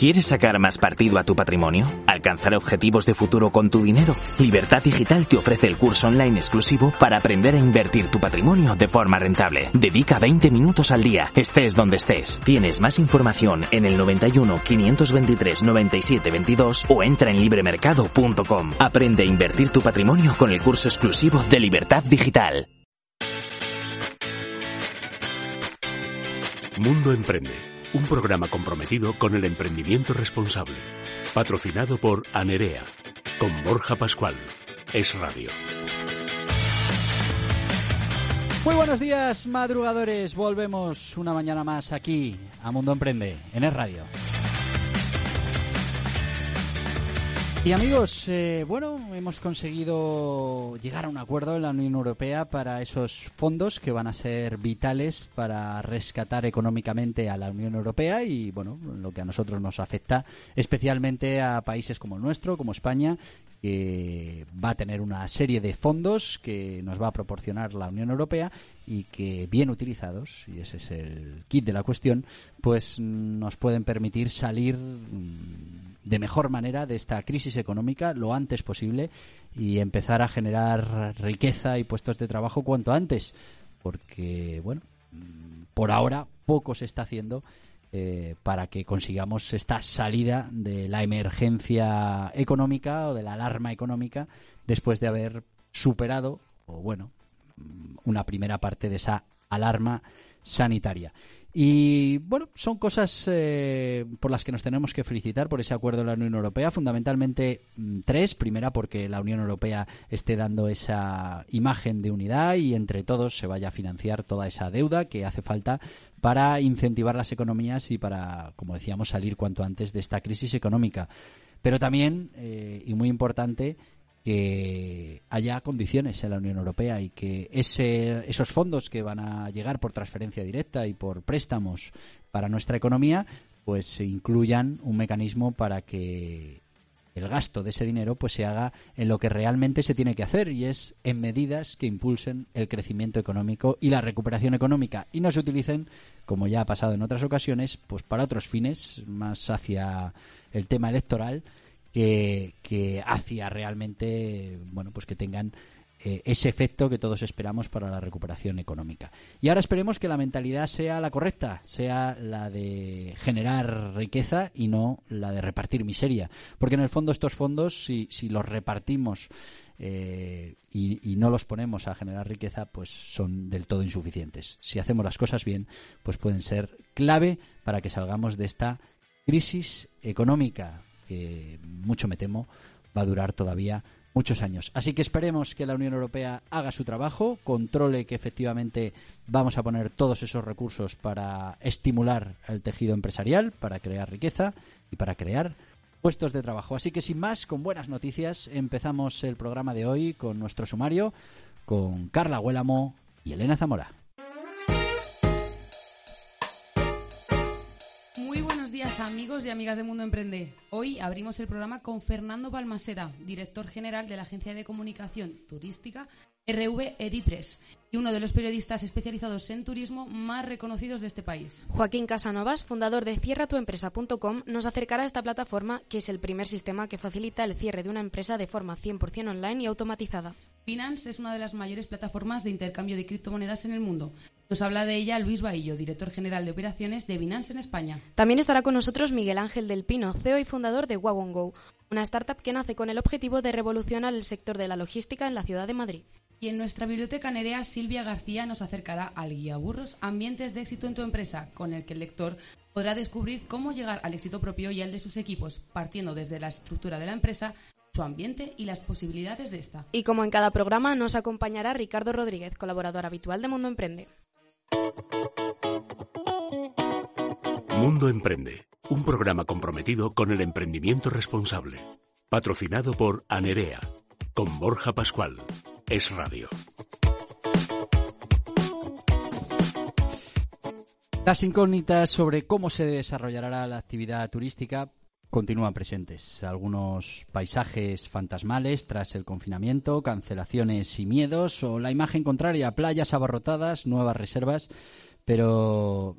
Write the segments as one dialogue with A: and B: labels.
A: ¿Quieres sacar más partido a tu patrimonio? ¿Alcanzar objetivos de futuro con tu dinero? Libertad Digital te ofrece el curso online exclusivo para aprender a invertir tu patrimonio de forma rentable. Dedica 20 minutos al día, estés donde estés. Tienes más información en el 91 523 97 22 o entra en libremercado.com. Aprende a invertir tu patrimonio con el curso exclusivo de Libertad Digital.
B: Mundo Emprende un programa comprometido con el emprendimiento responsable. Patrocinado por Anerea, con Borja Pascual. Es Radio.
C: Muy buenos días, madrugadores. Volvemos una mañana más aquí a Mundo Emprende, en Es Radio. Y amigos, eh, bueno, hemos conseguido llegar a un acuerdo en la Unión Europea para esos fondos que van a ser vitales para rescatar económicamente a la Unión Europea y, bueno, lo que a nosotros nos afecta, especialmente a países como el nuestro, como España, que va a tener una serie de fondos que nos va a proporcionar la Unión Europea y que bien utilizados, y ese es el kit de la cuestión, pues nos pueden permitir salir de mejor manera de esta crisis económica lo antes posible y empezar a generar riqueza y puestos de trabajo cuanto antes. Porque, bueno, por ahora poco se está haciendo eh, para que consigamos esta salida de la emergencia económica o de la alarma económica después de haber superado, o bueno, una primera parte de esa alarma sanitaria. Y bueno, son cosas eh, por las que nos tenemos que felicitar por ese acuerdo de la Unión Europea. Fundamentalmente mm, tres. Primera, porque la Unión Europea esté dando esa imagen de unidad y entre todos se vaya a financiar toda esa deuda que hace falta para incentivar las economías y para, como decíamos, salir cuanto antes de esta crisis económica. Pero también, eh, y muy importante, que haya condiciones en la Unión Europea y que ese, esos fondos que van a llegar por transferencia directa y por préstamos para nuestra economía, pues incluyan un mecanismo para que el gasto de ese dinero pues se haga en lo que realmente se tiene que hacer y es en medidas que impulsen el crecimiento económico y la recuperación económica. Y no se utilicen como ya ha pasado en otras ocasiones pues para otros fines más hacia el tema electoral que, hacia realmente, bueno, pues que tengan eh, ese efecto que todos esperamos para la recuperación económica. Y ahora esperemos que la mentalidad sea la correcta, sea la de generar riqueza y no la de repartir miseria. Porque en el fondo estos fondos, si, si los repartimos eh, y, y, no los ponemos a generar riqueza, pues son del todo insuficientes. Si hacemos las cosas bien, pues pueden ser clave para que salgamos de esta crisis económica que mucho me temo va a durar todavía muchos años. Así que esperemos que la Unión Europea haga su trabajo, controle que efectivamente vamos a poner todos esos recursos para estimular el tejido empresarial, para crear riqueza y para crear puestos de trabajo. Así que sin más, con buenas noticias, empezamos el programa de hoy con nuestro sumario, con Carla Huélamo y Elena Zamora.
D: Amigos y amigas de Mundo Emprende. Hoy abrimos el programa con Fernando Balmasera, director general de la agencia de comunicación turística RV Edipres y uno de los periodistas especializados en turismo más reconocidos de este país.
E: Joaquín Casanovas, fundador de cierratuempresa.com, nos acercará a esta plataforma que es el primer sistema que facilita el cierre de una empresa de forma 100% online y automatizada.
D: Binance es una de las mayores plataformas de intercambio de criptomonedas en el mundo. Nos habla de ella Luis Bahillo, director general de operaciones de Binance en España.
E: También estará con nosotros Miguel Ángel del Pino, CEO y fundador de Wagongo, una startup que nace con el objetivo de revolucionar el sector de la logística en la ciudad de Madrid.
D: Y en nuestra biblioteca Nerea, Silvia García nos acercará al guía Burros Ambientes de éxito en tu empresa, con el que el lector podrá descubrir cómo llegar al éxito propio y al de sus equipos, partiendo desde la estructura de la empresa su ambiente y las posibilidades de esta.
E: Y como en cada programa, nos acompañará Ricardo Rodríguez, colaborador habitual de Mundo Emprende.
B: Mundo Emprende, un programa comprometido con el emprendimiento responsable. Patrocinado por Anerea, con Borja Pascual. Es Radio.
C: Las incógnitas sobre cómo se desarrollará la actividad turística continúan presentes. Algunos paisajes fantasmales tras el confinamiento, cancelaciones y miedos, o la imagen contraria, playas abarrotadas, nuevas reservas, pero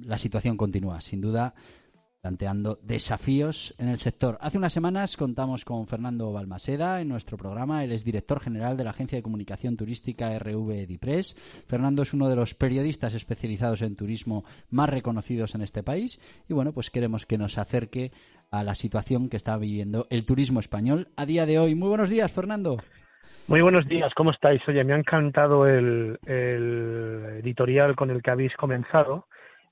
C: la situación continúa. Sin duda, planteando desafíos en el sector. Hace unas semanas contamos con Fernando Balmaseda en nuestro programa. Él es director general de la agencia de comunicación turística RV Dipres. Fernando es uno de los periodistas especializados en turismo más reconocidos en este país y bueno, pues queremos que nos acerque a la situación que está viviendo el turismo español a día de hoy. Muy buenos días, Fernando.
F: Muy buenos días, ¿cómo estáis? Oye, me ha encantado el editorial con el que habéis comenzado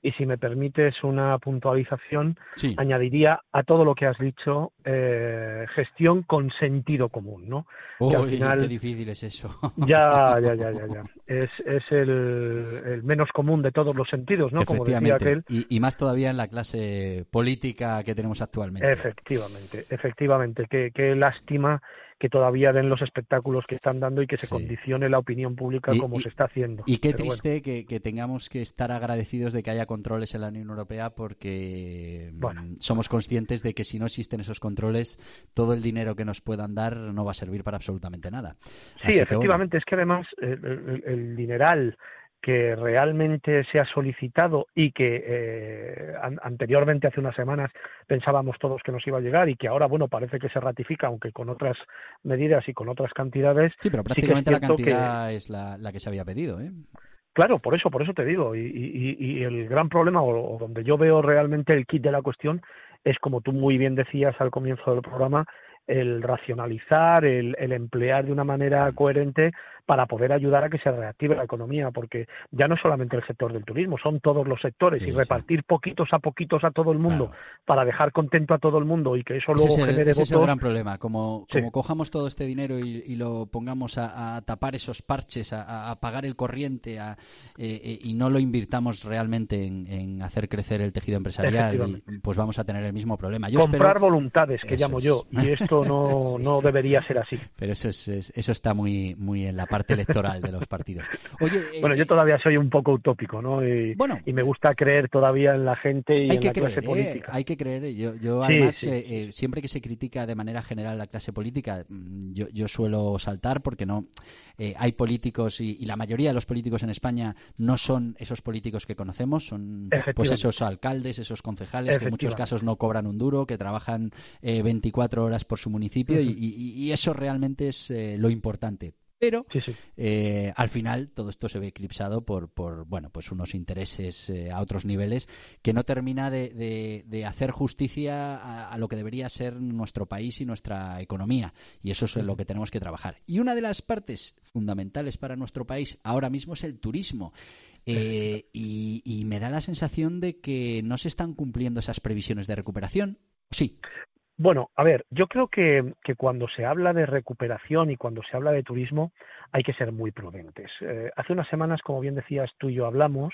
F: y si me permites una puntualización, añadiría a todo lo que has dicho eh, gestión con sentido común, ¿no?
C: que al final, qué difícil es eso.
F: ya, ya, ya, ya, ya. Es, es el, el, menos común de todos los sentidos, ¿no?
C: Como decía aquel. Y, y, más todavía en la clase política que tenemos actualmente.
F: Efectivamente, efectivamente. Qué, qué lástima que todavía den los espectáculos que están dando y que se condicione la opinión pública como se está haciendo.
C: Y qué triste que, tengamos que estar agradecidos de que haya controles en la Unión Europea porque mm, somos conscientes de que si no existen esos controles, todo el dinero que nos puedan dar no va a servir para absolutamente nada.
F: Sí, efectivamente, es que además el dineral que realmente se ha solicitado y que eh, anteriormente, hace unas semanas, pensábamos todos que nos iba a llegar y que ahora, bueno, parece que se ratifica, aunque con otras medidas y con otras cantidades.
C: Sí, pero prácticamente la cantidad es la, que se había pedido, ¿eh?
F: Claro, por eso, por eso te digo. Y, el gran problema, o, donde yo veo realmente el kit de la cuestión, es como tú muy bien decías al comienzo del programa, el racionalizar, el, el emplear de una manera coherente para poder ayudar a que se reactive la economía, porque ya no solamente el sector del turismo, son todos los sectores y repartir poquitos a poquitos a todo el mundo para dejar contento a todo el mundo y que eso luego genere
C: ese es el gran problema, como, como cojamos todo este dinero y, lo pongamos a, tapar esos parches, a, pagar el corriente a, eh, eh, y no lo invirtamos realmente en, hacer crecer el tejido empresarial, pues vamos a tener el mismo problema.
F: Comprar voluntades, que llamo yo, y esto no, no debería ser así.
C: Pero eso, es, eso está muy, muy en la parte electoral de los partidos. Oye,
F: bueno, yo eh, todavía soy un poco utópico, ¿no? Y, bueno, y me gusta creer todavía en la gente y en la clase ¿eh? política.
C: hay que creer. Yo, yo además, eh, siempre que se critica de manera general la clase política, mm, yo, yo suelo saltar porque no hay políticos y, la mayoría de los políticos en España no son esos políticos que conocemos, son pues esos alcaldes, esos concejales que en muchos casos no cobran un duro, que trabajan 24 horas por su municipio y, y, eso realmente es lo importante pero eh, al final todo esto se ve eclipsado por, por bueno pues unos intereses eh, a otros niveles que no termina de, de, hacer justicia a, lo que debería ser nuestro país y nuestra economía. Y eso es en lo que tenemos que trabajar. Y una de las partes fundamentales para nuestro país ahora mismo es el turismo. Eh, y, y me da la sensación de que no se están cumpliendo esas previsiones de recuperación sí
F: bueno, a ver, yo creo que, que, cuando se habla de recuperación y cuando se habla de turismo hay que ser muy prudentes. Eh, hace unas semanas, como bien decías tú y yo hablamos,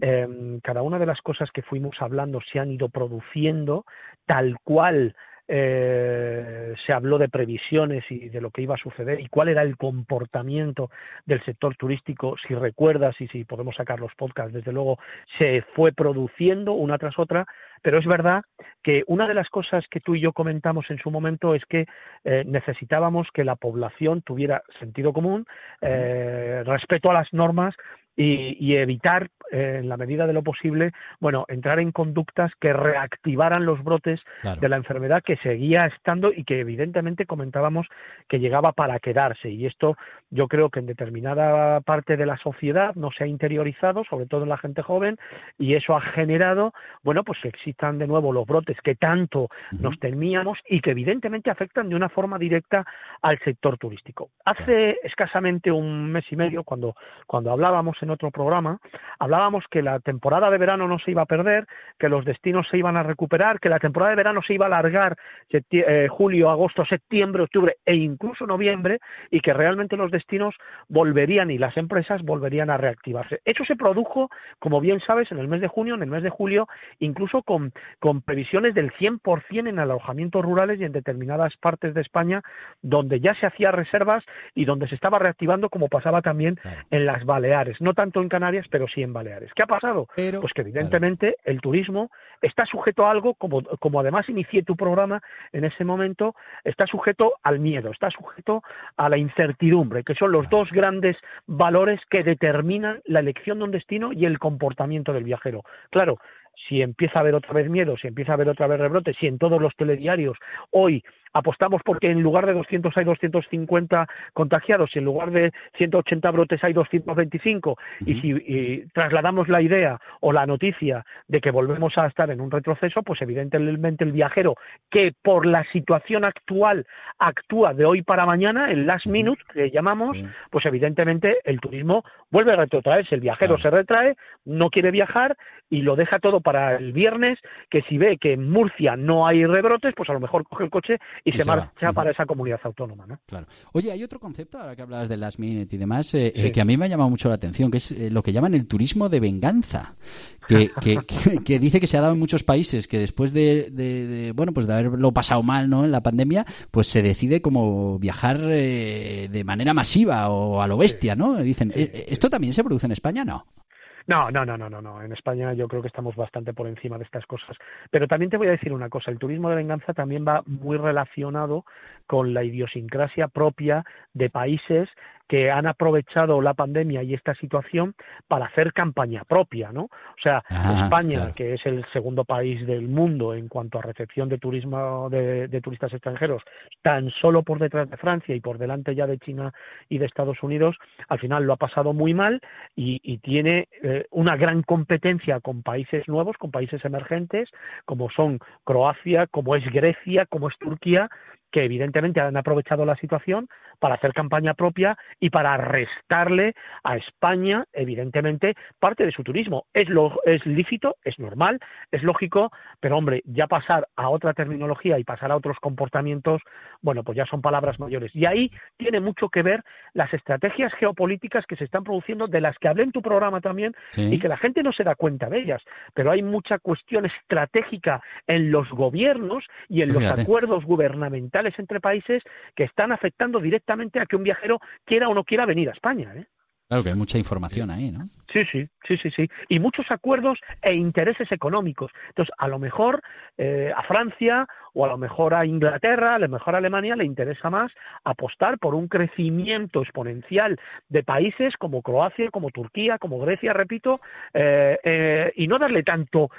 F: eh, cada una de las cosas que fuimos hablando se han ido produciendo tal cual eh, se habló de previsiones y de lo que iba a suceder y cuál era el comportamiento del sector turístico, si recuerdas y si podemos sacar los podcasts, desde luego se fue produciendo una tras otra, pero es verdad que una de las cosas que tú y yo comentamos en su momento es que eh, necesitábamos que la población tuviera sentido común, eh, respeto a las normas y, evitar, eh, en la medida de lo posible, bueno, entrar en conductas que reactivaran los brotes de la enfermedad que seguía estando y que evidentemente comentábamos que llegaba para quedarse. Y esto yo creo que en determinada parte de la sociedad no se ha interiorizado, sobre todo en la gente joven, y eso ha generado, bueno, pues que existan de nuevo los brotes que tanto nos temíamos y que evidentemente afectan de una forma directa al sector turístico. Hace escasamente un mes y medio, cuando, cuando hablábamos en otro programa, hablábamos que la temporada de verano no se iba a perder, que los destinos se iban a recuperar, que la temporada de verano se iba a alargar eh, julio, agosto, septiembre, octubre e incluso noviembre y que realmente los destinos volverían y las empresas volverían a reactivarse. Eso se produjo, como bien sabes, en el mes de junio, en el mes de julio, incluso con, con previsiones del 100% en alojamientos rurales y en determinadas partes de España donde ya se hacía reservas y donde se estaba reactivando como pasaba también en las Baleares no tanto en Canarias, pero sí en Baleares. ¿Qué ha pasado? pues que evidentemente el turismo está sujeto a algo, como, como además inicié tu programa en ese momento, está sujeto al miedo, está sujeto a la incertidumbre, que son los dos grandes valores que determinan la elección de un destino y el comportamiento del viajero. Claro, si empieza a haber otra vez miedo, si empieza a haber otra vez rebrote, si en todos los telediarios hoy apostamos porque en lugar de 200 hay 250 contagiados y en lugar de 180 brotes hay 225 y si trasladamos la idea o la noticia de que volvemos a estar en un retroceso, pues evidentemente el viajero que por la situación actual actúa de hoy para mañana, el last minute que llamamos, pues evidentemente el turismo vuelve a retrotraerse, el viajero se retrae, no quiere viajar y lo deja todo para el viernes, que si ve que en Murcia no hay rebrotes, pues a lo mejor coge el coche y, se, marcha para esa comunidad autónoma. ¿no?
C: Claro. Oye, hay otro concepto, ahora que hablabas de last minute y demás, eh, eh, que a mí me ha llamado mucho la atención, que es eh, lo que llaman el turismo de venganza, que, que, dice que se ha dado en muchos países, que después de, bueno, pues de haberlo pasado mal ¿no? en la pandemia, pues se decide como viajar de manera masiva o a lo bestia, ¿no? Dicen, ¿esto también se produce en España? No.
F: No, no, no, no, no, no. En España yo creo que estamos bastante por encima de estas cosas. Pero también te voy a decir una cosa, el turismo de venganza también va muy relacionado con la idiosincrasia propia de países que han aprovechado la pandemia y esta situación para hacer campaña propia, ¿no? O sea, ah, España, que es el segundo país del mundo en cuanto a recepción de turismo de, turistas extranjeros, tan solo por detrás de Francia y por delante ya de China y de Estados Unidos, al final lo ha pasado muy mal y, tiene eh, una gran competencia con países nuevos, con países emergentes, como son Croacia, como es Grecia, como es Turquía, que evidentemente han aprovechado la situación para hacer campaña propia y para restarle a España, evidentemente, parte de su turismo. Es, lo, es lícito, es normal, es lógico, pero hombre, ya pasar a otra terminología y pasar a otros comportamientos, bueno, pues ya son palabras mayores. Y ahí tiene mucho que ver las estrategias geopolíticas que se están produciendo, de las que hablé en tu programa también, y que la gente no se da cuenta de ellas. Pero hay mucha cuestión estratégica en los gobiernos y en los acuerdos gubernamentales entre países que están afectando directamente a que un viajero quiera o no quiera venir a España. ¿eh?
C: Claro que hay mucha información ahí, ¿no?
F: Sí, sí, sí, sí, sí. Y muchos acuerdos e intereses económicos. Entonces, a lo mejor eh, a Francia o a lo mejor a Inglaterra, a lo mejor a Alemania le interesa más apostar por un crecimiento exponencial de países como Croacia, como Turquía, como Grecia, repito, eh, eh, y no darle tanto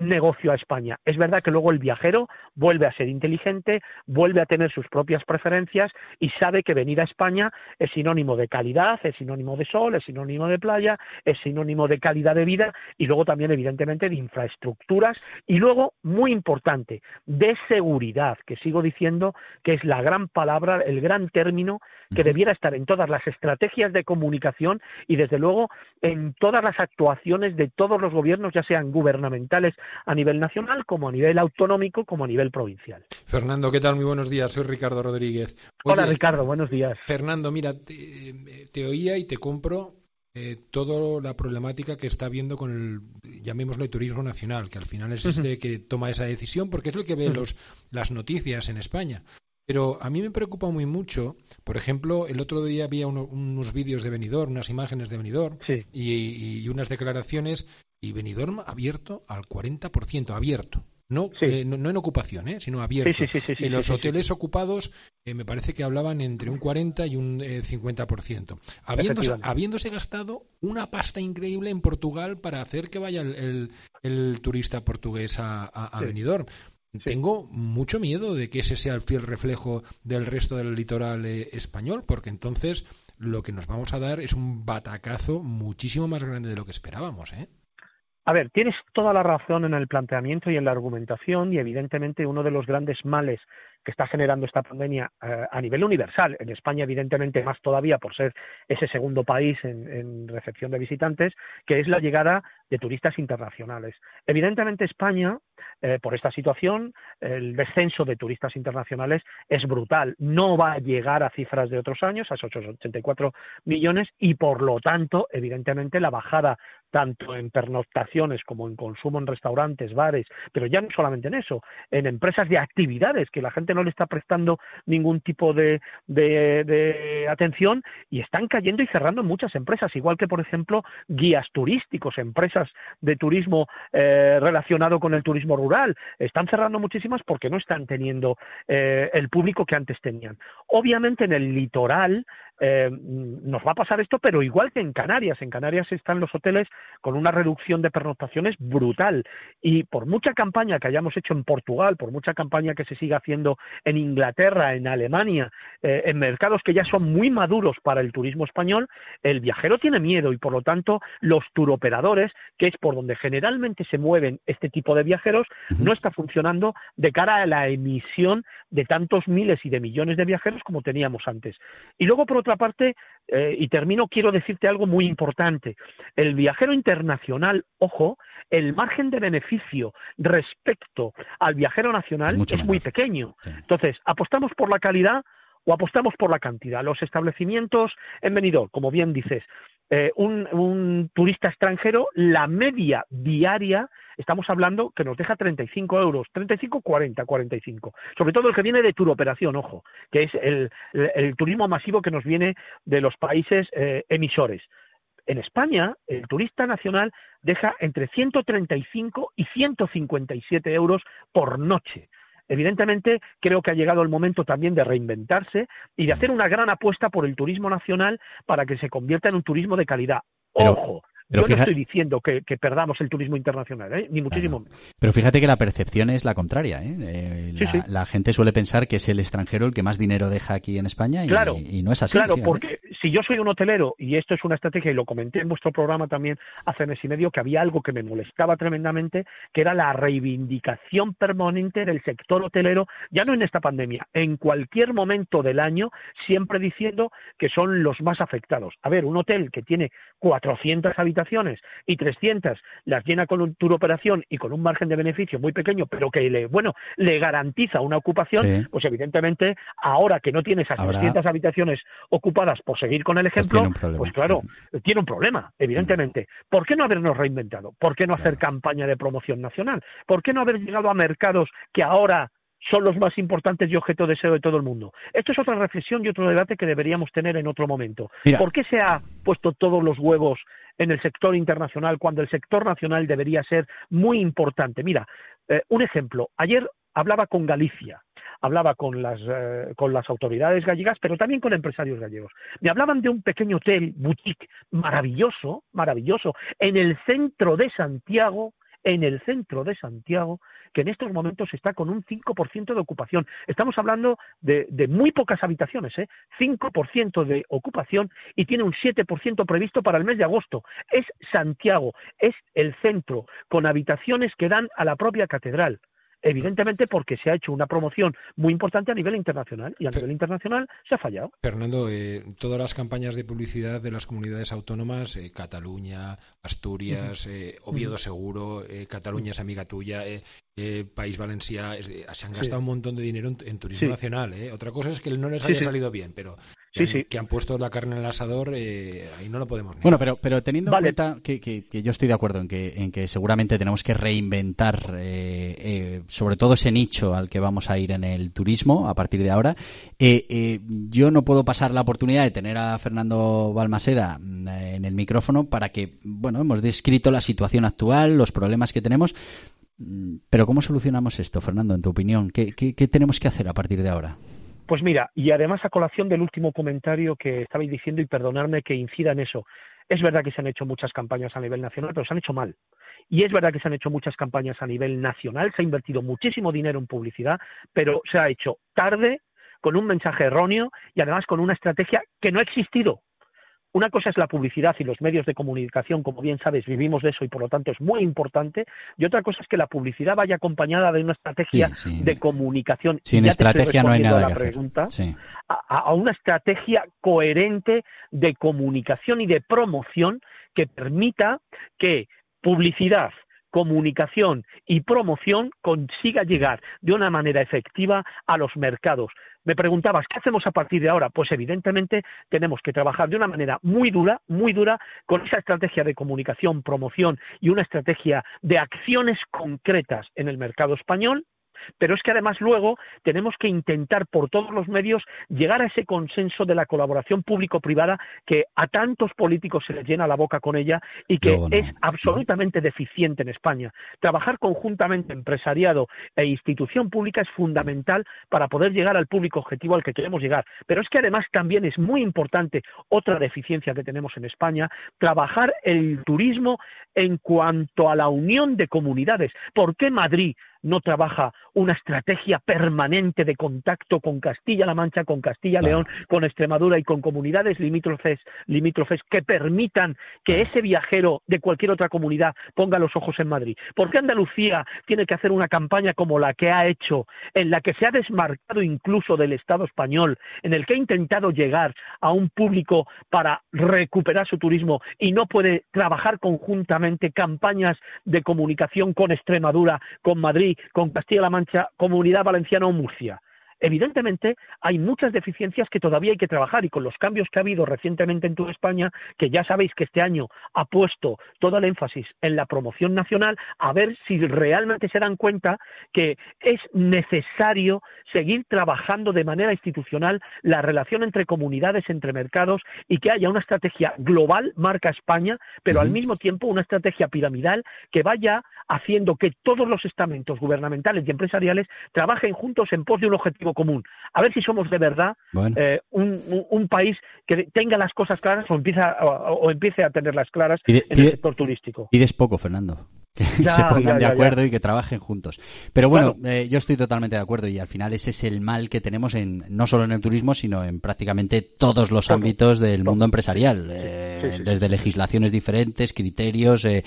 F: negocio a España. Es verdad que luego el viajero vuelve a ser inteligente, vuelve a tener sus propias preferencias y sabe que venir a España es sinónimo de calidad, es sinónimo de sol, es sinónimo de playa, es sinónimo de calidad de vida y luego también, evidentemente, de infraestructuras y luego, muy importante, de seguridad, que sigo diciendo que es la gran palabra, el gran término que debiera estar en todas las estrategias de comunicación y, desde luego, en todas las actuaciones de todos los gobiernos, ya sean gubernamentales a nivel nacional, como a nivel autonómico, como a nivel provincial.
G: Fernando, ¿qué tal? Muy buenos días. Soy Ricardo Rodríguez.
F: Hola, Ricardo. Buenos días.
G: Fernando, mira, te oía y te compro eh, toda la problemática que está viendo con el, llamémoslo, el turismo nacional, que al final es este que toma esa decisión porque es el que ve los, las noticias en España. Pero a mí me preocupa muy mucho, por ejemplo, el otro día había unos vídeos de Benidorm, unas imágenes de Benidorm y, y, unas declaraciones y Benidorm abierto al 40%, abierto. No, eh, no, en ocupación, ¿eh? sino abierto. en los hoteles ocupados eh, me parece que hablaban entre un 40 y un 50%. Habiéndose, habiéndose gastado una pasta increíble en Portugal para hacer que vaya el, el, turista portugués a, a, Benidorm. Tengo mucho miedo de que ese sea el fiel reflejo del resto del litoral español, porque entonces lo que nos vamos a dar es un batacazo muchísimo más grande de lo que esperábamos, ¿eh?
F: A ver, tienes toda la razón en el planteamiento y en la argumentación y evidentemente uno de los grandes males que está generando esta pandemia eh, a nivel universal, en España evidentemente más todavía por ser ese segundo país en, recepción de visitantes, que es la llegada de turistas internacionales. Evidentemente España, eh, por esta situación, el descenso de turistas internacionales es brutal. No va a llegar a cifras de otros años, a esos 84 millones, y por lo tanto, evidentemente, la bajada tanto en pernoctaciones como en consumo en restaurantes, bares, pero ya no solamente en eso, en empresas de actividades que la gente no le está prestando ningún tipo de, de, atención y están cayendo y cerrando muchas empresas, igual que por ejemplo guías turísticos, empresas de turismo eh, relacionado con el turismo rural, están cerrando muchísimas porque no están teniendo eh, el público que antes tenían. Obviamente en el litoral eh, nos va a pasar esto, pero igual que en Canarias. En Canarias están los hoteles con una reducción de pernoctaciones brutal. Y por mucha campaña que hayamos hecho en Portugal, por mucha campaña que se siga haciendo en Inglaterra, en Alemania, eh, en mercados que ya son muy maduros para el turismo español, el viajero tiene miedo y por lo tanto los turoperadores, que es por donde generalmente se mueven este tipo de viajeros, no está funcionando de cara a la emisión de tantos miles y de millones de viajeros como teníamos antes. Y luego, por otra parte, eh, y termino, quiero decirte algo muy importante. El viajero internacional, ojo, el margen de beneficio respecto al viajero nacional es, muy pequeño. Entonces, apostamos por la calidad o apostamos por la cantidad. Los establecimientos en Benidorm, como bien dices, eh, un, turista extranjero, la media diaria, estamos hablando que nos deja 35 euros, 35, 40, 45. Sobre todo el que viene de turoperación, ojo, que es el, turismo masivo que nos viene de los países eh, emisores. En España, el turista nacional deja entre 135 y 157 euros por noche. Evidentemente, creo que ha llegado el momento también de reinventarse y de hacer una gran apuesta por el turismo nacional para que se convierta en un turismo de calidad. Ojo, yo no estoy diciendo que, perdamos el turismo internacional, ¿eh? ni muchísimo menos.
C: Pero fíjate que la percepción es la contraria. ¿eh? eh la, gente suele pensar que es el extranjero el que más dinero deja aquí en España y, no es así.
F: Claro, porque si yo soy un hotelero, y esto es una estrategia, y lo comenté en vuestro programa también hace mes y medio, que había algo que me molestaba tremendamente, que era la reivindicación permanente del sector hotelero, ya no en esta pandemia, en cualquier momento del año, siempre diciendo que son los más afectados. A ver, un hotel que tiene 400 habitaciones, y 300 las llena con un tour operación y con un margen de beneficio muy pequeño, pero que le, bueno, le garantiza una ocupación, pues evidentemente ahora que no tiene esas 300 habitaciones ocupadas por seguir con el pues ejemplo, pues, claro, tiene un problema, evidentemente. ¿Por qué no habernos reinventado? ¿Por qué no hacer campaña de promoción nacional? ¿Por qué no haber llegado a mercados que ahora son los más importantes y objeto de deseo de todo el mundo. Esto es otra reflexión y otro debate que deberíamos tener en otro momento. ¿Por qué se ha puesto todos los huevos en el sector internacional cuando el sector nacional debería ser muy importante? Mira, eh, un ejemplo. Ayer hablaba con Galicia, hablaba con las, eh, con las autoridades gallegas, pero también con empresarios gallegos. Me hablaban de un pequeño hotel, boutique, maravilloso, maravilloso, en el centro de Santiago, en el centro de Santiago, que en estos momentos está con un 5% de ocupación. Estamos hablando de, muy pocas habitaciones, ¿eh? 5% de ocupación y tiene un 7% previsto para el mes de agosto. Es Santiago, es el centro, con habitaciones que dan a la propia catedral. Evidentemente porque se ha hecho una promoción muy importante a nivel internacional y a nivel internacional se ha fallado.
G: Fernando, eh, todas las campañas de publicidad de las comunidades autónomas, eh, Cataluña, Asturias, eh, Oviedo Seguro, Cataluña es amiga tuya, País Valencia, se han gastado un montón de dinero en, turismo nacional. Otra cosa es que no les haya salido bien, pero que, han, puesto la carne en el asador, eh, ahí no lo podemos negar.
C: Bueno, pero, pero teniendo en cuenta que, que, yo estoy de acuerdo en que, en que seguramente tenemos que reinventar eh, eh, sobre todo ese nicho al que vamos a ir en el turismo a partir de ahora, yo no puedo pasar la oportunidad de tener a Fernando Balmaseda mm, en el micrófono para que, bueno, hemos descrito la situación actual, los problemas que tenemos, mm, pero ¿cómo solucionamos esto, Fernando, en tu opinión? ¿Qué, qué tenemos que hacer a partir de ahora?
F: Pues mira, y además a colación del último comentario que estabais diciendo y perdonadme que incida en eso, es verdad que se han hecho muchas campañas a nivel nacional, pero se han hecho mal. Y es verdad que se han hecho muchas campañas a nivel nacional, se ha invertido muchísimo dinero en publicidad, pero se ha hecho tarde, con un mensaje erróneo y además con una estrategia que no ha existido una cosa es la publicidad y los medios de comunicación, como bien sabes, vivimos de eso y por lo tanto es muy importante. Y otra cosa es que la publicidad vaya acompañada de una estrategia de comunicación.
C: Sin estrategia no hay nada
F: que pregunta, hacer. a una estrategia coherente de comunicación y de promoción que permita que publicidad, comunicación y promoción consiga llegar de una manera efectiva a los mercados. Me preguntabas, ¿qué hacemos a partir de ahora? Pues evidentemente tenemos que trabajar de una manera muy dura, muy dura, con esa estrategia de comunicación, promoción y una estrategia de acciones concretas en el mercado español pero es que además luego tenemos que intentar por todos los medios llegar a ese consenso de la colaboración público-privada que a tantos políticos se les llena la boca con ella y que es absolutamente deficiente en España. Trabajar conjuntamente empresariado e institución pública es fundamental para poder llegar al público objetivo al que queremos llegar. Pero es que además también es muy importante otra deficiencia que tenemos en España, trabajar el turismo en cuanto a la unión de comunidades. ¿Por qué Madrid no trabaja una estrategia permanente de contacto con Castilla-La Mancha, con Castilla-León, con Extremadura y con comunidades limítrofes, limítrofes que permitan que ese viajero de cualquier otra comunidad ponga los ojos en Madrid. ¿Por qué Andalucía tiene que hacer una campaña como la que ha hecho, en la que se ha desmarcado incluso del Estado español, en el que ha intentado llegar a un público para recuperar su turismo y no puede trabajar conjuntamente campañas de comunicación con Extremadura, con Madrid, con Castilla-La Mancha, Comunidad Valenciana o Murcia. Evidentemente, hay muchas deficiencias que todavía hay que trabajar y con los cambios que ha habido recientemente en toda España, que ya sabéis que este año ha puesto todo el énfasis en la promoción nacional, a ver si realmente se dan cuenta que es necesario seguir trabajando de manera institucional la relación entre comunidades, entre mercados y que haya una estrategia global, marca España, pero al mismo tiempo una estrategia piramidal que vaya haciendo que todos los estamentos gubernamentales y empresariales trabajen juntos en pos de un objetivo común. A ver si somos de verdad eh, un, país que tenga las cosas claras o, empieza, o, empiece a tenerlas claras en el sector turístico.
C: Y poco, Fernando que se pongan de acuerdo y que trabajen juntos. Pero bueno, eh, yo estoy totalmente de acuerdo y al final ese es el mal que tenemos en no solo en el turismo, sino en prácticamente todos los ámbitos del mundo empresarial, eh, desde legislaciones diferentes, criterios, eh,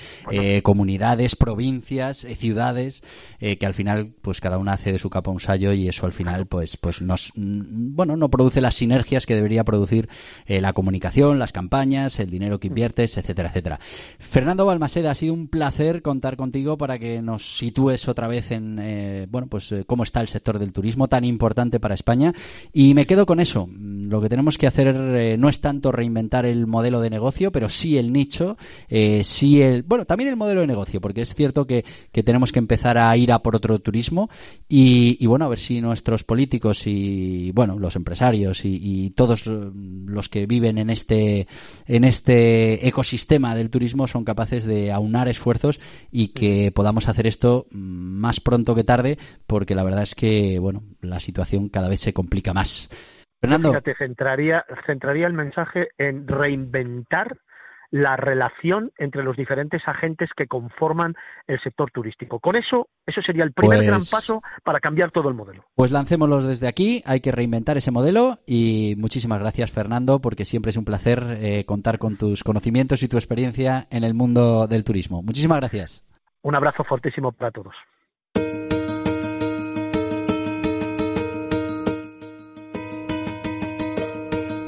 C: comunidades, provincias, ciudades, que al final pues cada una hace de su capa un sallo y eso al final pues pues nos mm, bueno no produce las sinergias que debería producir la comunicación, las campañas, el dinero que inviertes, etcétera, etcétera. Fernando Balmaseda, ha sido un placer con contar contigo para que nos sitúes otra vez en eh, bueno pues eh, cómo está el sector del turismo tan importante para España. Y me quedo con eso. Lo que tenemos que hacer eh, no es tanto reinventar el modelo de negocio pero sí el nicho sí el bueno también el modelo de negocio porque es cierto que, tenemos que empezar a ir a por otro turismo. Y, bueno a ver si nuestros políticos y bueno los empresarios y, y todos los que viven en este en este ecosistema del turismo son capaces de aunar esfuerzos y que podamos hacer esto más pronto que tarde, porque la verdad es que, bueno, la situación cada vez se complica más.
F: Fernando. Fíjate, centraría, centraría el mensaje en reinventar la relación entre los diferentes agentes que conforman el sector turístico. Con eso, eso sería el primer gran pues paso para cambiar todo el modelo.
C: Pues lancémoslos desde aquí, hay que reinventar ese modelo y muchísimas gracias Fernando, porque siempre es un placer eh, contar con tus conocimientos y tu experiencia en el mundo del turismo. Muchísimas gracias.
F: Un abrazo fortísimo para todos.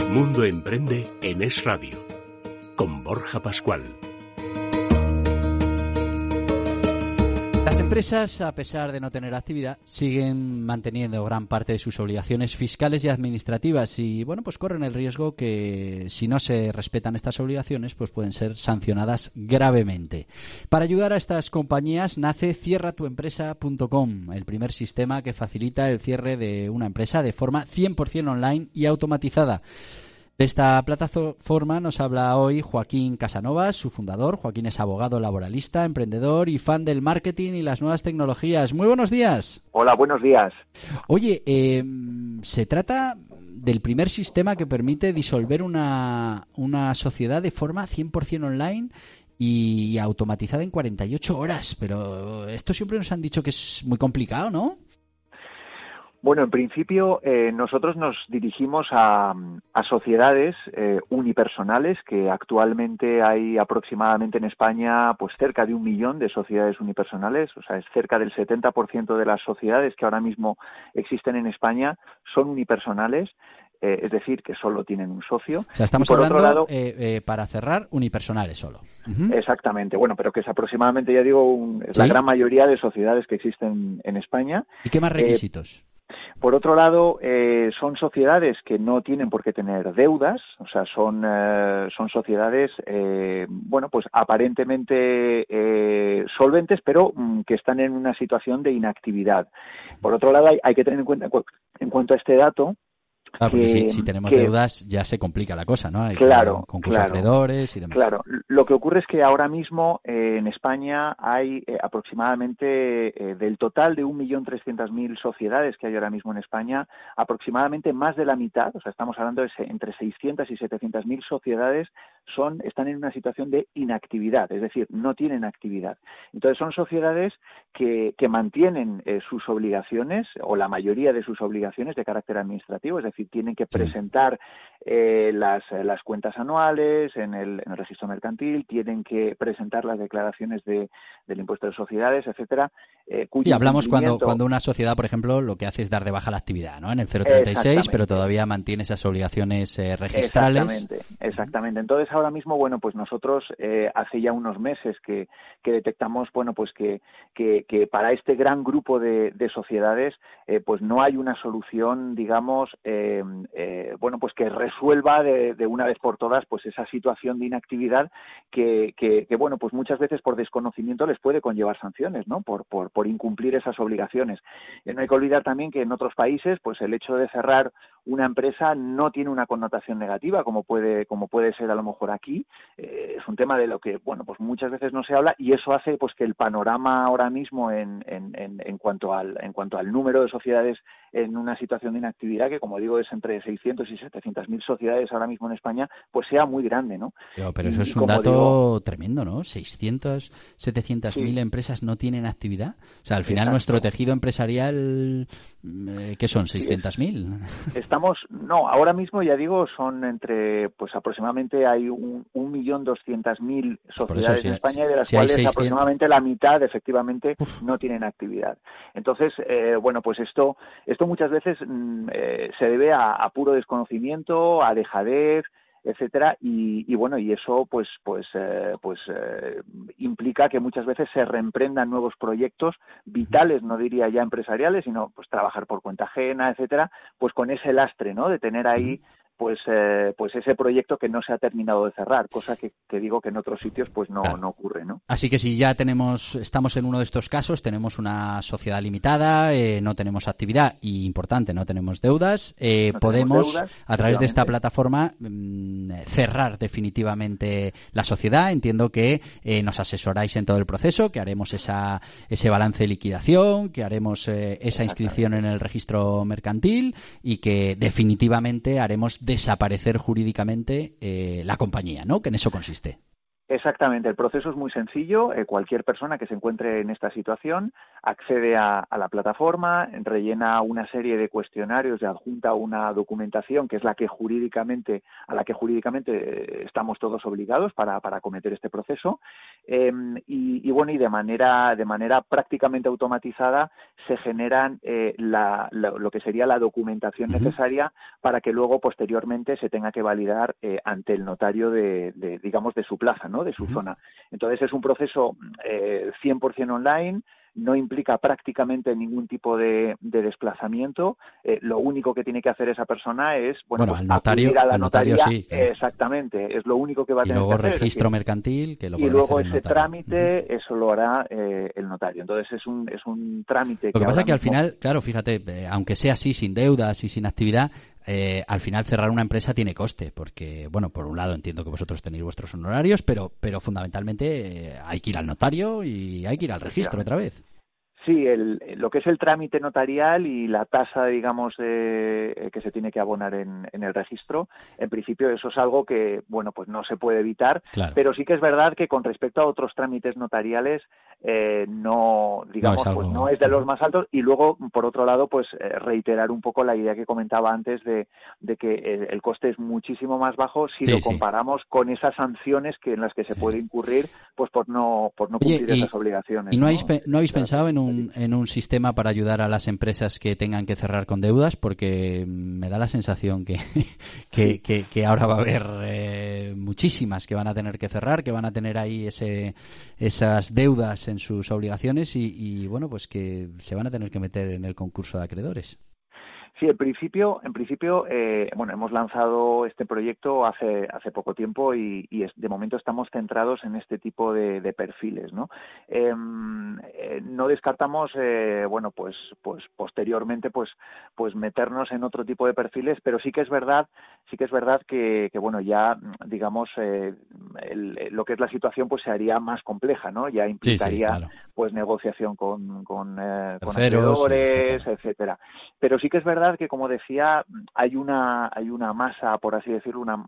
B: Mundo Emprende en Es Radio con Borja Pascual.
C: Las empresas, a pesar de no tener actividad, siguen manteniendo gran parte de sus obligaciones fiscales y administrativas y, bueno, pues corren el riesgo que si no se respetan estas obligaciones, pues pueden ser sancionadas gravemente. Para ayudar a estas compañías nace cierratuempresa.com, el primer sistema que facilita el cierre de una empresa de forma 100% online y automatizada. De esta plataforma nos habla hoy Joaquín Casanovas, su fundador. Joaquín es abogado laboralista, emprendedor y fan del marketing y las nuevas tecnologías. Muy buenos días.
H: Hola, buenos días.
C: Oye, em, se trata del primer sistema que permite disolver una, una sociedad de forma 100% online y automatizada en 48 horas. Pero esto siempre nos han dicho que es muy complicado, ¿no?
H: Bueno, en principio eh, nosotros nos dirigimos a, sociedades eh, unipersonales que actualmente hay aproximadamente en España pues cerca de un millón de sociedades unipersonales, o sea, es cerca del 70% de las sociedades que ahora mismo existen en España son unipersonales. Eh, es decir, que solo tienen un socio.
C: O sea, estamos hablando, para cerrar, unipersonales solo.
H: Exactamente, bueno, pero que es aproximadamente, ya digo, la gran mayoría de sociedades que existen en España.
C: ¿Y qué más requisitos?
H: Por otro lado, eh, son sociedades que no tienen por qué tener deudas, o sea, son, eh, son sociedades, eh, bueno, pues aparentemente solventes, pero mm, que están en una situación de inactividad. Por otro lado, hay, que tener en cuenta, en este dato,
C: Claro, porque si, tenemos deudas ya se complica la cosa, ¿no? Hay
H: claro,
C: concursos acreedores y demás.
H: Claro, lo que ocurre es que ahora mismo eh, en España hay eh, aproximadamente eh, del total de 1.300.000 sociedades que hay ahora mismo en España, aproximadamente más de la mitad, o sea, estamos hablando de entre 600 y 700.000 sociedades son están en una situación de inactividad, es decir, no tienen actividad. Entonces son sociedades que, que mantienen sus obligaciones o la mayoría de sus obligaciones de carácter administrativo, es decir, tienen que presentar eh, las, las, cuentas anuales en el, en el, registro mercantil, tienen que presentar las declaraciones de, del impuesto de sociedades, etcétera.
C: Eh, y hablamos cuando, cuando una sociedad, por ejemplo, lo que hace es dar de baja la actividad, ¿no? En el 036, pero todavía mantiene esas obligaciones eh, registrales.
H: Exactamente, exactamente. Entonces, ahora mismo, bueno, pues nosotros eh, hace ya unos meses que, que detectamos, bueno, pues que, que, que, para este gran grupo de, de sociedades, pues no hay una solución, digamos, bueno, pues que resuelva de, de, una vez por todas, pues esa situación de inactividad que, que, bueno, pues muchas veces por desconocimiento les puede conllevar sanciones, ¿no? Por, por, por incumplir esas obligaciones. no hay que olvidar también que en otros países, pues el hecho de cerrar una empresa no tiene una connotación negativa como puede como puede ser a lo mejor aquí eh, es un tema de lo que bueno pues muchas veces no se habla y eso hace pues que el panorama ahora mismo en, en, en, en cuanto al en cuanto al número de sociedades en una situación de inactividad que como digo es entre 600 y 700 mil sociedades ahora mismo en España pues sea muy grande no
C: pero, eso es un dato tremendo no 600 700 mil empresas no tienen actividad. O sea al final nuestro tejido empresarial eh, ¿qué son 600 mil.
H: Estamos, no, ahora mismo ya digo, son entre, pues aproximadamente hay un, un millón doscientas mil sociedades en España y de las cuales aproximadamente la mitad efectivamente no tienen actividad. Entonces, eh, bueno, pues esto, esto muchas veces mm, eh, se debe a, a puro desconocimiento, a dejadez, etcétera y, y, bueno y eso pues pues eh, pues eh, implica que muchas veces se reemprendan nuevos proyectos vitales no diría ya empresariales sino pues trabajar por cuenta ajena etcétera pues con ese lastre no de tener ahí pues eh, pues ese proyecto que no se ha terminado de cerrar cosa que, que digo que en otros sitios pues no, no, ocurre no
C: así que si ya tenemos estamos en uno de estos casos tenemos una sociedad limitada eh, no tenemos actividad y importante no tenemos deudas eh, no podemos tenemos deudas, a través de esta plataforma mmm, cerrar definitivamente la sociedad. Entiendo que eh, nos asesoráis en todo el proceso que haremos esa ese balance de liquidación que haremos eh, esa inscripción en el registro mercantil y que definitivamente haremos desaparecer jurídicamente eh, la compañía, ¿no? Que en eso consiste.
H: Exactamente, el proceso es muy sencillo. Eh, cualquier persona que se encuentre en esta situación accede a, a, la plataforma, rellena una serie de cuestionarios y adjunta una documentación que es la que jurídicamente, a la que jurídicamente eh, estamos todos obligados para, para cometer este proceso. Eh, y, y, bueno, y de manera, de manera prácticamente automatizada se generan eh, la, la, lo que sería la documentación uh -huh. necesaria para que luego posteriormente se tenga que validar eh, ante el notario de, de, digamos, de su plaza. ¿no? De su uh -huh. zona. Entonces es un proceso eh, 100% online, no implica prácticamente ningún tipo de, de desplazamiento. Eh, lo único que tiene que hacer esa persona es bueno,
C: bueno pues, al notario,
H: a la
C: al notario sí.
H: Exactamente, es lo único que va a
C: y
H: tener
C: luego
H: que hacer.
C: registro mercantil que lo
H: y luego ese trámite, uh -huh. eso lo hará eh, el notario. Entonces es un, es un trámite.
C: Lo que,
H: que
C: pasa es que
H: mismo...
C: al final, claro, fíjate, eh, aunque sea así, sin deudas y sin actividad, eh, al final cerrar una empresa tiene coste, porque, bueno, por un lado entiendo que vosotros tenéis vuestros honorarios, pero, pero fundamentalmente eh, hay que ir al notario y hay que ir al registro otra vez.
H: Sí, el, lo que es el trámite notarial y la tasa, digamos, eh, que se tiene que abonar en, en, el registro, en principio eso es algo que, bueno, pues no se puede evitar,
C: claro.
H: pero sí que es verdad que con respecto a otros trámites notariales eh, no, digamos, no es, pues no es de los más altos y luego, por otro lado, pues eh, reiterar un poco la idea que comentaba antes de, de que el, el, coste es muchísimo más bajo si sí, lo comparamos sí. con esas sanciones que en las que se puede incurrir, pues por no, por no cumplir
C: y,
H: esas obligaciones.
C: ¿Y no, ¿no? Habéis, no habéis pensado en un en un sistema para ayudar a las empresas que tengan que cerrar con deudas? Porque me da la sensación que, que, que, que ahora va a haber eh, muchísimas que van a tener que cerrar, que van a tener ahí ese, esas deudas en sus obligaciones y, y, bueno, pues que se van a tener que meter en el concurso de acreedores.
H: Sí, en principio, en principio, eh, bueno, hemos lanzado este proyecto hace hace poco tiempo y, de momento estamos centrados en este tipo de, perfiles, ¿no? Em, eh, no descartamos, eh, bueno, pues pues posteriormente, pues pues meternos en otro tipo de perfiles, pero sí que es verdad, sí que es verdad que, bueno, ya digamos lo que es la situación, pues se haría más compleja, ¿no? Ya implicaría, pues negociación con con, con acreedores, etcétera. Pero sí que es verdad que, como decía, hay una hay una masa, por así decirlo, una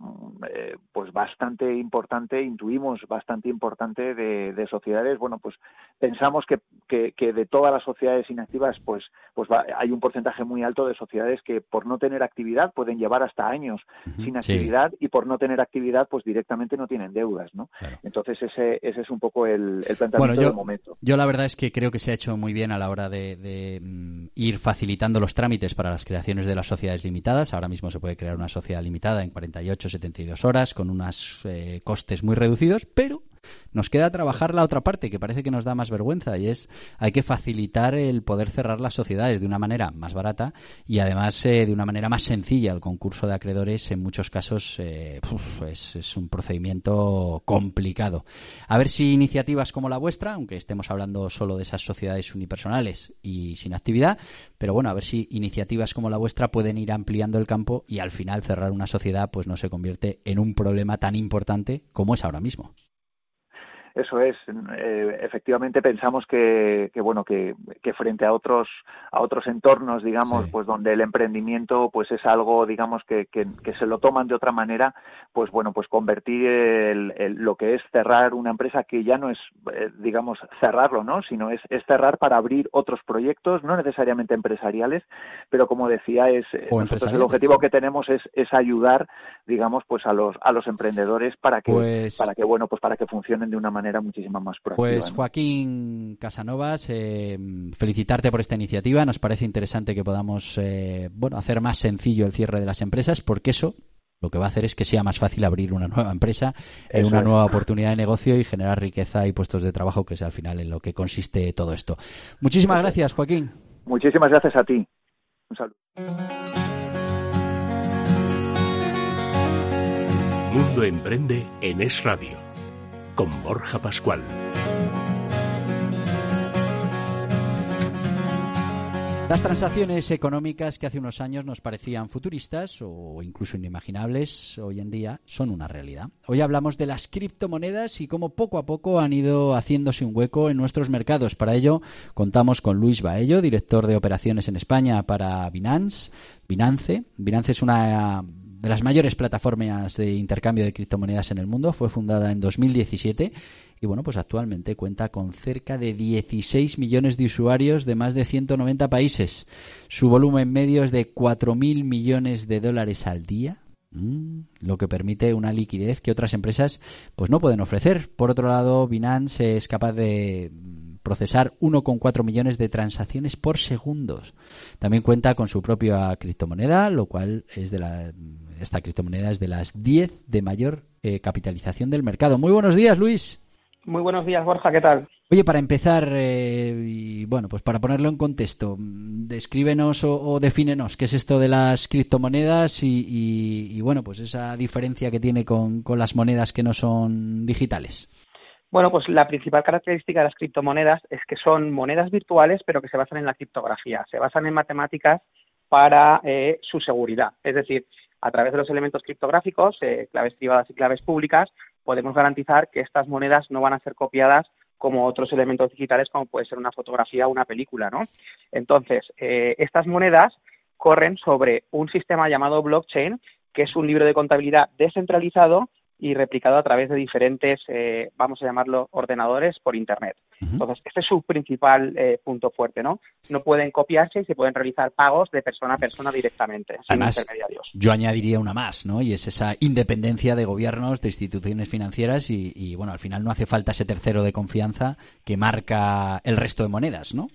H: eh, pues bastante importante, intuimos bastante importante de, sociedades. Bueno, pues pensamos que, que, de todas las sociedades inactivas, pues pues hay un porcentaje muy alto de sociedades que por no tener actividad pueden llevar hasta años sin actividad y por no tener actividad, pues directamente no tienen deudas, ¿no? Entonces ese ese es un poco el, planteamiento del momento.
C: Yo la verdad es que creo que se ha hecho muy bien a la hora de, de mm, ir facilitando los trámites para las creaciones de las sociedades limitadas. Ahora mismo se puede crear una sociedad limitada en 48, 72 horas con unos eh, costes muy reducidos, pero nos queda trabajar la otra parte que parece que nos da más vergüenza y es hay que facilitar el poder cerrar las sociedades de una manera más barata y además eh, de una manera más sencilla. El concurso de acreedores en muchos casos eh, es, un procedimiento complicado. A ver si iniciativas como la vuestra, aunque estemos hablando solo de esas sociedades unipersonales y sin actividad, pero bueno, a ver si iniciativas como la vuestra pueden ir ampliando el campo y al final cerrar una sociedad pues no se convierte en un problema tan importante como es ahora mismo.
H: Eso es, eh, efectivamente pensamos que, que bueno que, que, frente a otros a otros entornos, digamos, pues donde el emprendimiento pues es algo, digamos que, que, se lo toman de otra manera, pues bueno, pues convertir el, lo que es cerrar una empresa que ya no es, eh, digamos, cerrarlo, ¿no? Sino es, es cerrar para abrir otros proyectos, no necesariamente empresariales, pero como decía es nosotros el objetivo que tenemos es, es ayudar, digamos, pues a los a los emprendedores para que pues para que bueno pues para que funcionen de una manera muchísima más proactiva.
C: Pues Joaquín Casanovas, eh, felicitarte por esta iniciativa. Nos parece interesante que podamos eh, bueno, hacer más sencillo el cierre de las empresas, porque eso lo que va a hacer es que sea más fácil abrir una nueva empresa, eh, una nueva oportunidad de negocio y generar riqueza y puestos de trabajo, que es al final en lo que consiste todo esto. Muchísimas gracias, Joaquín.
H: Muchísimas gracias a ti. Un saludo.
B: Mundo Emprende en Es Radio con Borja Pascual.
C: Las transacciones económicas que hace unos años nos parecían futuristas o incluso inimaginables, hoy en día son una realidad. Hoy hablamos de las criptomonedas y cómo poco a poco han ido haciéndose un hueco en nuestros mercados. Para ello contamos con Luis Baello, director de operaciones en España para Binance. Binance, Binance es una de las mayores plataformas de intercambio de criptomonedas en el mundo. Fue fundada en 2017 y bueno, pues actualmente cuenta con cerca de 16 millones de usuarios de más de 190 países. Su volumen medio es de 4.000 millones de dólares al día, mm, lo que permite una liquidez que otras empresas pues no pueden ofrecer. Por otro lado, Binance es capaz de procesar 1,4 millones de transacciones por segundos. También cuenta con su propia criptomoneda, lo cual es de la esta criptomoneda es de las 10 de mayor eh, capitalización del mercado. Muy buenos días, Luis.
I: Muy buenos días, Borja, ¿qué tal?
C: Oye, para empezar, eh, y bueno, pues para ponerlo en contexto, descríbenos o, o defínenos qué es esto de las criptomonedas y, bueno, pues esa diferencia que tiene con, con las monedas que no son digitales.
I: Bueno, pues la principal característica de las criptomonedas es que son monedas virtuales, pero que se basan en la criptografía, se basan en matemáticas para eh, su seguridad. Es decir, a través de los elementos criptográficos, eh, claves privadas y claves públicas, podemos garantizar que estas monedas no van a ser copiadas como otros elementos digitales, como puede ser una fotografía o una película, ¿no? Entonces, eh, estas monedas corren sobre un sistema llamado blockchain, que es un libro de contabilidad descentralizado y replicado a través de diferentes, eh, vamos a llamarlo, ordenadores por Internet. Entonces, este es su principal eh, punto fuerte, ¿no? No pueden copiarse y se pueden realizar pagos de persona a persona directamente, sin intermediarios.
C: Yo añadiría una más, ¿no? Y es esa independencia de gobiernos, de instituciones financieras y, y, bueno, al final no hace falta ese tercero de confianza que marca el resto de monedas, ¿no?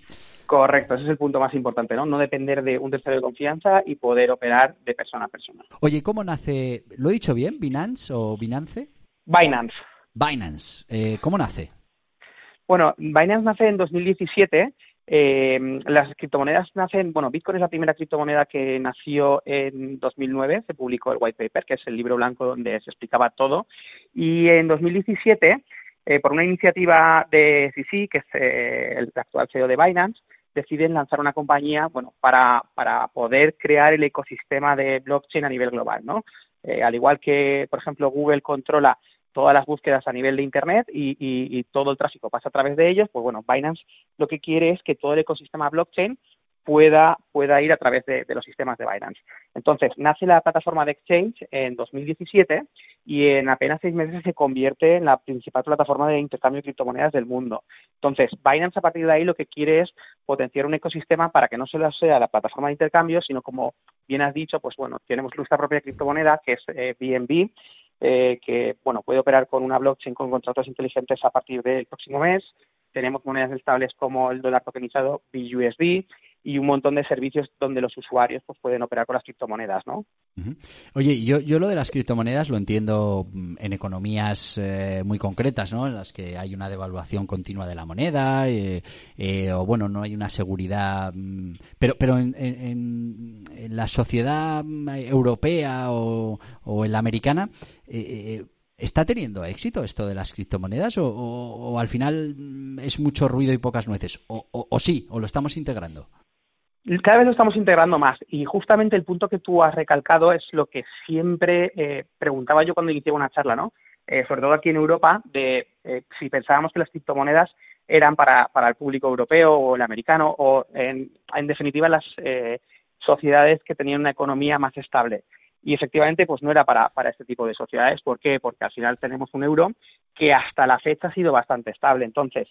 I: Correcto, ese es el punto más importante, ¿no? No depender de un tercero de confianza y poder operar de persona a persona.
C: Oye, ¿cómo nace? ¿Lo he dicho bien? ¿Binance o Binance?
I: Binance.
C: Binance. Eh, ¿Cómo nace?
I: Bueno, Binance nace en 2017 Eh, las criptomonedas nacen, bueno, Bitcoin es la primera criptomoneda que nació en 2009, se publicó el white paper, que es el libro blanco donde se explicaba todo, y en 2017, eh, por una iniciativa de CC, que es eh, el actual CEO de Binance, deciden lanzar una compañía, bueno, para, para poder crear el ecosistema de blockchain a nivel global, ¿no? al igual que, por ejemplo, Google controla todas las búsquedas a nivel de Internet y, todo el tráfico pasa a través de ellos, pues bueno, Binance lo que quiere es que todo el ecosistema blockchain pueda, pueda ir a través de, los sistemas de Binance. Entonces, nace la plataforma de Exchange en 2017 y en apenas seis meses se convierte en la principal plataforma de intercambio de criptomonedas del mundo. Entonces, Binance a partir de ahí lo que quiere es potenciar un ecosistema para que no solo sea la plataforma de intercambio, sino como bien has dicho, pues bueno, tenemos nuestra propia criptomoneda que es BNB eh, eh, que bueno puede operar con una blockchain con contratos inteligentes a partir del próximo mes. Tenemos monedas estables como el dólar tokenizado BUSD y un montón de servicios donde los usuarios pues, pueden operar con las criptomonedas, ¿no?
C: Oye, yo, yo lo de las criptomonedas lo entiendo mm, en economías eh, muy concretas, ¿no? En las que hay una devaluación continua de la moneda eh, eh, o, bueno, no hay una seguridad. Mm, pero pero en, en, la sociedad mm, europea o, o en la americana, ¿Está teniendo éxito esto de las criptomonedas o, o, al final es mucho ruido y pocas nueces? O, o, sí, o lo estamos integrando?
I: Cada vez lo estamos integrando más y justamente el punto que tú has recalcado es lo que siempre eh, preguntaba yo cuando inicié una charla, ¿no? Eh, sobre todo aquí en Europa, de eh, si pensábamos que las criptomonedas eran para, para el público europeo o el americano o, en, en definitiva, las sociedades que tenían una economía más estable. Y efectivamente, pues no era para, para este tipo de sociedades. ¿Por qué? Porque al final tenemos un euro que hasta la fecha ha sido bastante estable. Entonces,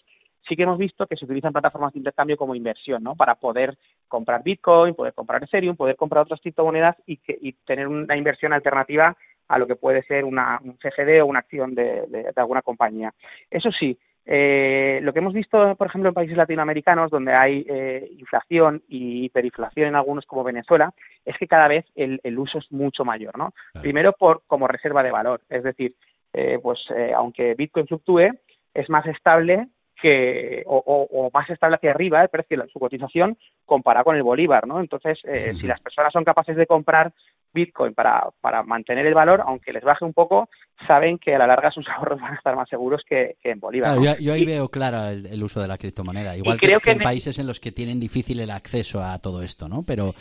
I: sí que hemos visto que se utilizan plataformas de intercambio como inversión, ¿no? Para poder comprar Bitcoin, poder comprar Ethereum, poder comprar otras criptomonedas y, que, y tener una inversión alternativa a lo que puede ser una, un CFD o una acción de, de, alguna compañía. Eso sí, eh, lo que hemos visto, por ejemplo, en países latinoamericanos donde hay eh, inflación y hiperinflación en algunos como Venezuela, es que cada vez el, el uso es mucho mayor, ¿no? Primero por como reserva de valor, es decir, eh, pues eh, aunque Bitcoin fluctúe, es más estable que o, o, más estable hacia arriba el precio de su cotización comparado con el bolívar, ¿no? Entonces, eh, si las personas son capaces de comprar Bitcoin para, para mantener el valor, aunque les baje un poco, saben que a la larga sus ahorros van a estar más seguros que, en bolívar.
C: yo, ahí veo claro el, uso de la criptomoneda, igual que, en países en los que tienen difícil el acceso a todo esto, ¿no? Pero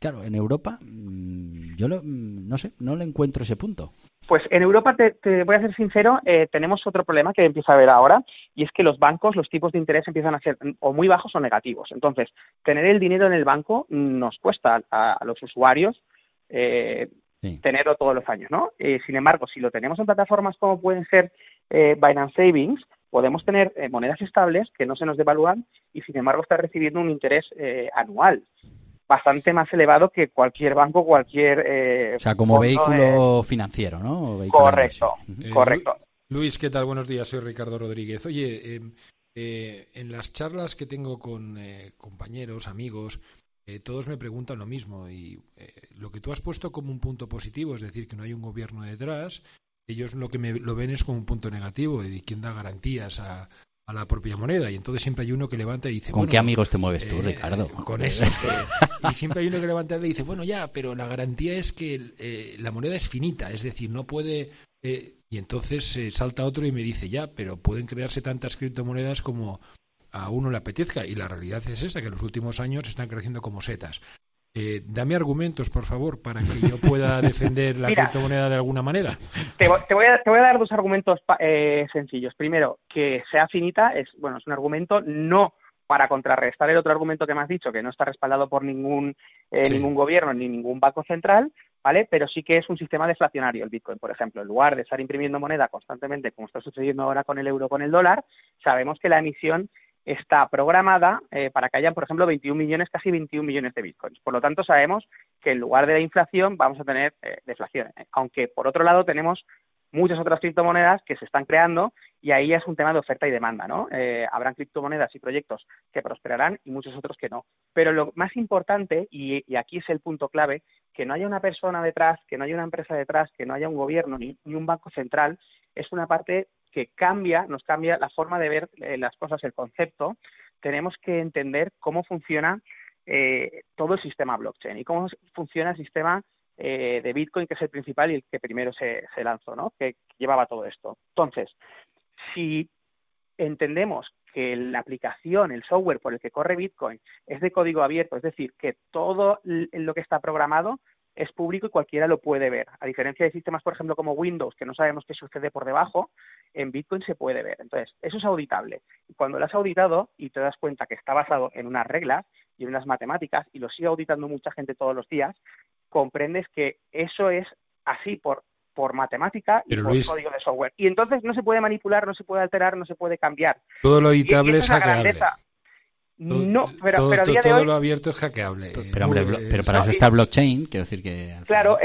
C: claro, en Europa mm, yo mm, no sé, no le encuentro ese punto.
I: Pues en Europa, te, voy a ser sincero, eh, tenemos otro problema que empieza a ver ahora, y es que los bancos, los tipos de interés empiezan a ser o muy bajos o negativos. Entonces, tener el dinero en el banco nos cuesta a, los usuarios eh, tenerlo todos los años, ¿no? Eh, sin embargo, si lo tenemos en plataformas como pueden ser Binance Savings, podemos tener monedas estables que no se nos devalúan y, sin embargo, estar recibiendo un interés anual bastante más elevado que cualquier banco, cualquier...
C: Eh, o sea, como vehículo financiero, ¿no?
I: correcto, correcto.
G: Luis, ¿qué tal? Buenos días, soy Ricardo Rodríguez. Oye, em, eh, en las charlas que tengo con eh, compañeros, amigos, todos me preguntan lo mismo y lo que tú has puesto como un punto positivo, es decir, que no hay un gobierno detrás, ellos lo que me lo ven es como un punto negativo y quién da garantías a, a la propia moneda. Y entonces siempre hay uno que levanta y dice
C: ¿con qué amigos te mueves tú eh, Ricardo?
G: con eso y siempre hay uno que levanta y dice bueno ya pero la garantía es que eh, la moneda es finita es decir no puede eh, y entonces salta otro y me dice ya pero pueden crearse tantas criptomonedas como a uno le apetezca y la realidad es esa que en los últimos años están creciendo como setas eh, dame argumentos, por favor, para que yo pueda defender la criptomoneda de alguna manera.
I: Te, voy, a, dar dos argumentos eh, sencillos. Primero, que sea finita es bueno es un argumento no para contrarrestar el otro argumento que me has dicho, que no está respaldado por ningún eh, ningún gobierno ni ningún banco central, ¿vale? Pero sí que es un sistema deflacionario el Bitcoin, por ejemplo. En lugar de estar imprimiendo moneda constantemente, como está sucediendo ahora con el euro, con el dólar, sabemos que la emisión está programada eh, para que hayan, por ejemplo, 21 millones, casi 21 millones de bitcoins. Por lo tanto, sabemos que en lugar de la inflación vamos a tener eh, deflación. Eh, aunque, por otro lado, tenemos muchas otras criptomonedas que se están creando y ahí es un tema de oferta y demanda, ¿no? habrán criptomonedas y proyectos que prosperarán y muchos otros que no. Pero lo más importante, y, aquí es el punto clave, que no haya una persona detrás, que no haya una empresa detrás, que no haya un gobierno ni un banco central, es una parte que cambia, nos cambia la forma de ver eh, las cosas, el concepto tenemos que entender cómo funciona eh, todo el sistema blockchain y cómo funciona el sistema eh, de Bitcoin, que es el principal y el que primero se, se lanzó, ¿no? que llevaba todo esto. Entonces, si entendemos que la aplicación, el software por el que corre Bitcoin es de código abierto, es decir, que todo lo que está programado es público y cualquiera lo puede ver. A diferencia de sistemas, por ejemplo, como Windows, que no sabemos qué sucede por debajo, en Bitcoin se puede ver. Entonces, eso es auditable. Y cuando lo has auditado y te das cuenta que está basado en unas reglas y en unas matemáticas, y lo sigue auditando mucha gente todos los días, comprendes que eso es así por por matemática y por código de software. Y entonces no se puede manipular, no se puede alterar, no se puede cambiar.
G: Todo lo editable es hackeable.
I: No, pero, pero a día
G: todo
I: de hoy...
G: lo abierto es hackeable.
C: Pero, hombre, pero para eso está blockchain, quiero decir que...
I: Claro,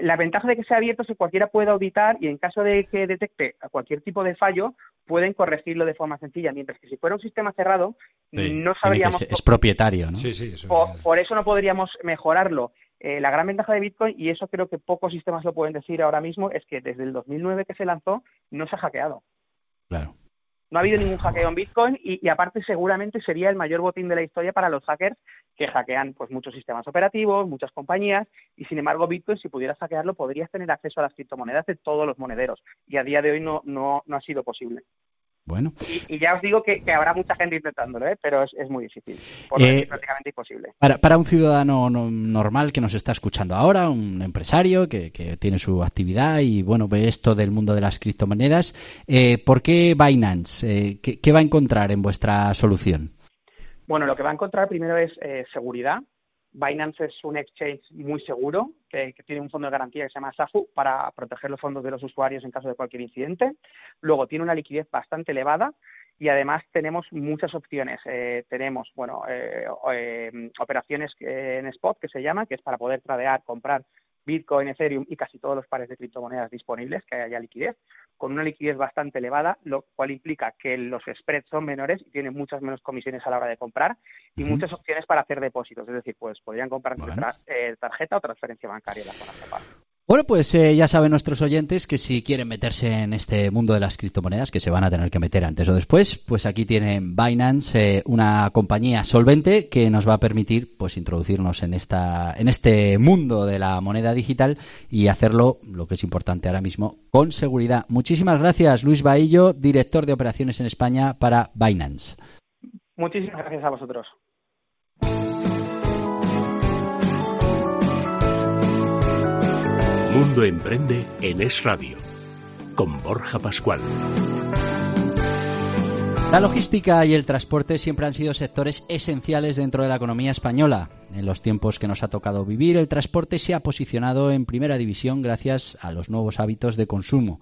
I: la ventaja de que sea abierto es que cualquiera puede auditar y en caso de que detecte cualquier tipo de fallo, pueden corregirlo de forma sencilla, mientras que si fuera un sistema cerrado, no sabríamos...
C: Es, propietario, ¿no?
G: Sí, sí. Eso
I: por, eso no podríamos mejorarlo. Eh, la gran ventaja de Bitcoin, y eso creo que pocos sistemas lo pueden decir ahora mismo, es que desde el 2009 que se lanzó, no se ha hackeado.
C: Claro.
I: No ha habido ningún hackeo en Bitcoin y, aparte seguramente sería el mayor botín de la historia para los hackers que hackean pues muchos sistemas operativos, muchas compañías y sin embargo Bitcoin si pudieras hackearlo podrías tener acceso a las criptomonedas de todos los monederos y a día de hoy no, no, no ha sido posible.
C: Bueno.
I: Y, ya os digo que, habrá mucha gente intentándolo, ¿eh? pero es, muy difícil. Por eh, prácticamente imposible.
C: Para, para un ciudadano normal que nos está escuchando ahora, un empresario que, que, tiene su actividad y bueno ve esto del mundo de las criptomonedas, eh, ¿por qué Binance? Eh, ¿qué, ¿qué, va a encontrar en vuestra solución?
I: Bueno, lo que va a encontrar primero es seguridad. Binance es un exchange muy seguro que, tiene un fondo de garantía que se llama SAFU para proteger los fondos de los usuarios en caso de cualquier incidente. Luego tiene una liquidez bastante elevada y además tenemos muchas opciones. Eh, tenemos, bueno, eh, eh, operaciones en spot que se llama, que es para poder tradear, comprar Bitcoin, Ethereum y casi todos los pares de criptomonedas disponibles, que haya liquidez, con una liquidez bastante elevada, lo cual implica que los spreads son menores y tienen muchas menos comisiones a la hora de comprar y muchas opciones para hacer depósitos. Es decir, pues podrían comprar eh, tarjeta o transferencia bancaria en la zona de
C: bueno, pues eh, ya saben nuestros oyentes que si quieren meterse en este mundo de las criptomonedas, que se van a tener que meter antes o después, pues aquí tienen Binance, eh, una compañía solvente que nos va a permitir pues introducirnos en esta en este mundo de la moneda digital y hacerlo, lo que es importante ahora mismo, con seguridad. Muchísimas gracias, Luis Baillo, director de operaciones en España para Binance.
I: Muchísimas gracias a vosotros.
B: Mundo Emprende en Es Radio, con Borja Pascual.
C: La logística y el transporte siempre han sido sectores esenciales dentro de la economía española. En los tiempos que nos ha tocado vivir, el transporte se ha posicionado en primera división gracias a los nuevos hábitos de consumo.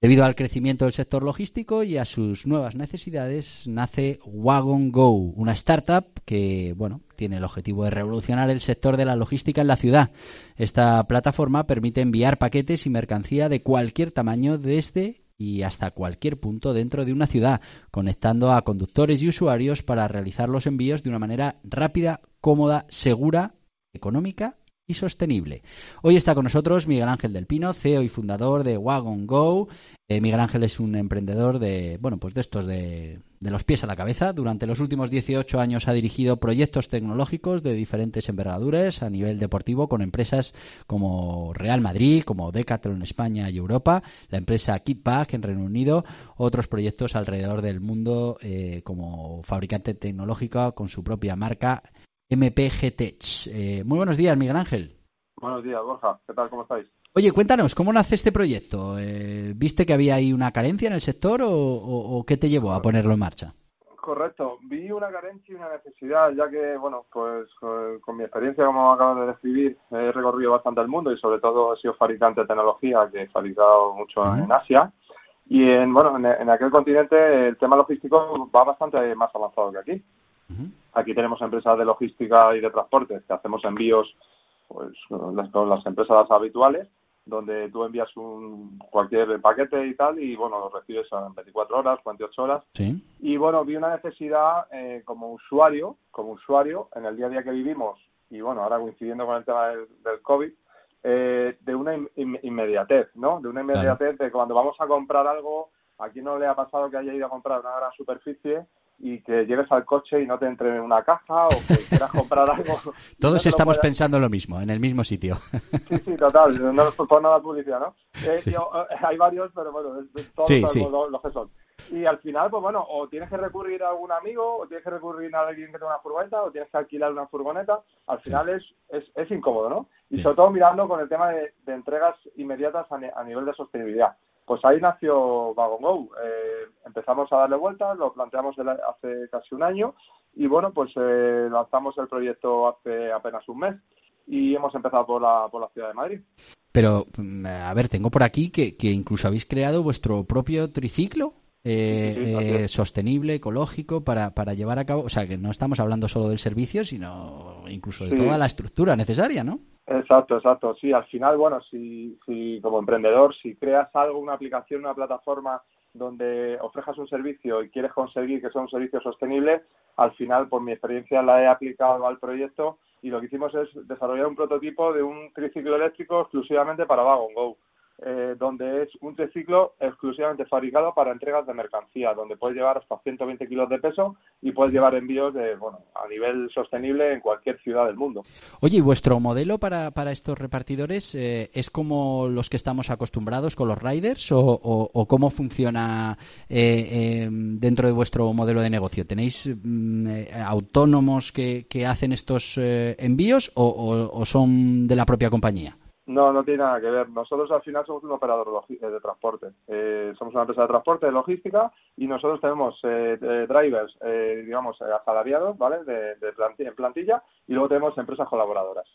C: Debido al crecimiento del sector logístico y a sus nuevas necesidades, nace Wagon Go, una startup que, bueno, tiene el objetivo de revolucionar el sector de la logística en la ciudad. Esta plataforma permite enviar paquetes y mercancía de cualquier tamaño desde y hasta cualquier punto dentro de una ciudad, conectando a conductores y usuarios para realizar los envíos de una manera rápida, cómoda, segura, económica y sostenible. Hoy está con nosotros Miguel Ángel del Pino, CEO y fundador de Wagon Go. Eh, Miguel Ángel es un emprendedor de, bueno, pues de estos de, de, los pies a la cabeza. Durante los últimos 18 años ha dirigido proyectos tecnológicos de diferentes envergaduras a nivel deportivo con empresas como Real Madrid, como Decathlon España y Europa, la empresa Kitback en Reino Unido, otros proyectos alrededor del mundo eh, como fabricante tecnológico con su propia marca MPG Tech. Eh, muy buenos días, Miguel Ángel.
J: Buenos días, Borja. ¿Qué tal? ¿Cómo estáis?
C: Oye, cuéntanos, ¿cómo nace este proyecto? Eh, ¿Viste que había ahí una carencia en el sector o, qué te llevó a ponerlo en marcha?
J: Correcto, vi una carencia y una necesidad, ya que, bueno, pues con, mi experiencia, como acabo de describir, he recorrido bastante el mundo y sobre todo he sido fabricante de tecnología, que he fabricado mucho en Asia. Y en, bueno, en, aquel continente el tema logístico va bastante más avanzado que aquí. Aquí tenemos empresas de logística y de transporte que hacemos envíos pues, con las, empresas habituales, donde tú envías un, cualquier paquete y tal, y bueno, lo recibes en 24 horas, 48 horas. Y bueno, vi una necesidad eh, como usuario, como usuario, en el día a día que vivimos, y bueno, ahora coincidiendo con el tema del, COVID, eh, de una inmediatez, ¿no? De una inmediatez de cuando vamos a comprar algo, a quien no le ha pasado que haya ido a comprar una gran superficie y que llegues al coche y no te entre en una caja o que quieras comprar algo.
C: Todos estamos pensando lo mismo, en el mismo sitio.
J: Sí, sí, total, no es por nada publicidad, ¿no? Eh, eh, hay varios, pero bueno, todos Los, que son. Y al final, pues bueno, o tienes que recurrir a algún amigo, o tienes que recurrir a alguien que tenga una furgoneta, o tienes que alquilar una furgoneta. Al final es, es, es, incómodo, ¿no? Y sobre todo mirando con el tema de, entregas inmediatas a nivel de sostenibilidad. Pues ahí nació Wagon Go. Eh, empezamos a darle vueltas, lo planteamos hace casi un año y bueno, pues eh, lanzamos el proyecto hace apenas un mes y hemos empezado por la, por la ciudad de Madrid.
C: Pero, mm, a ver, tengo por aquí que, que incluso habéis creado vuestro propio triciclo. Eh, sostenible, ecológico, para, para llevar a cabo, o sea, que no estamos hablando solo del servicio, sino incluso de toda la estructura necesaria, ¿no?
J: Exacto, exacto. Sí, al final, bueno, si, si como emprendedor, si creas algo, una aplicación, una plataforma donde ofrejas un servicio y quieres conseguir que sea un servicio sostenible, al final, por mi experiencia, la he aplicado al proyecto y lo que hicimos es desarrollar un prototipo de un triciclo eléctrico exclusivamente para Wagon Go. Eh, donde es un triciclo exclusivamente fabricado para entregas de mercancía, donde puedes llevar hasta 120 kilos de peso y puedes llevar envíos de, bueno, a nivel sostenible en cualquier ciudad del mundo.
C: Oye, ¿y vuestro modelo para, para estos repartidores eh, es como los que estamos acostumbrados con los riders o, o, cómo funciona eh, dentro de vuestro modelo de negocio? ¿Tenéis mm, autónomos que, que, hacen estos envíos o son de la propia compañía?
J: No, no tiene nada que ver. Nosotros al final somos un operador de eh, transporte. Eh, somos una empresa de transporte, de logística, y nosotros tenemos eh, drivers, digamos, asalariados, ¿vale? De, en plantilla, y luego tenemos empresas colaboradoras.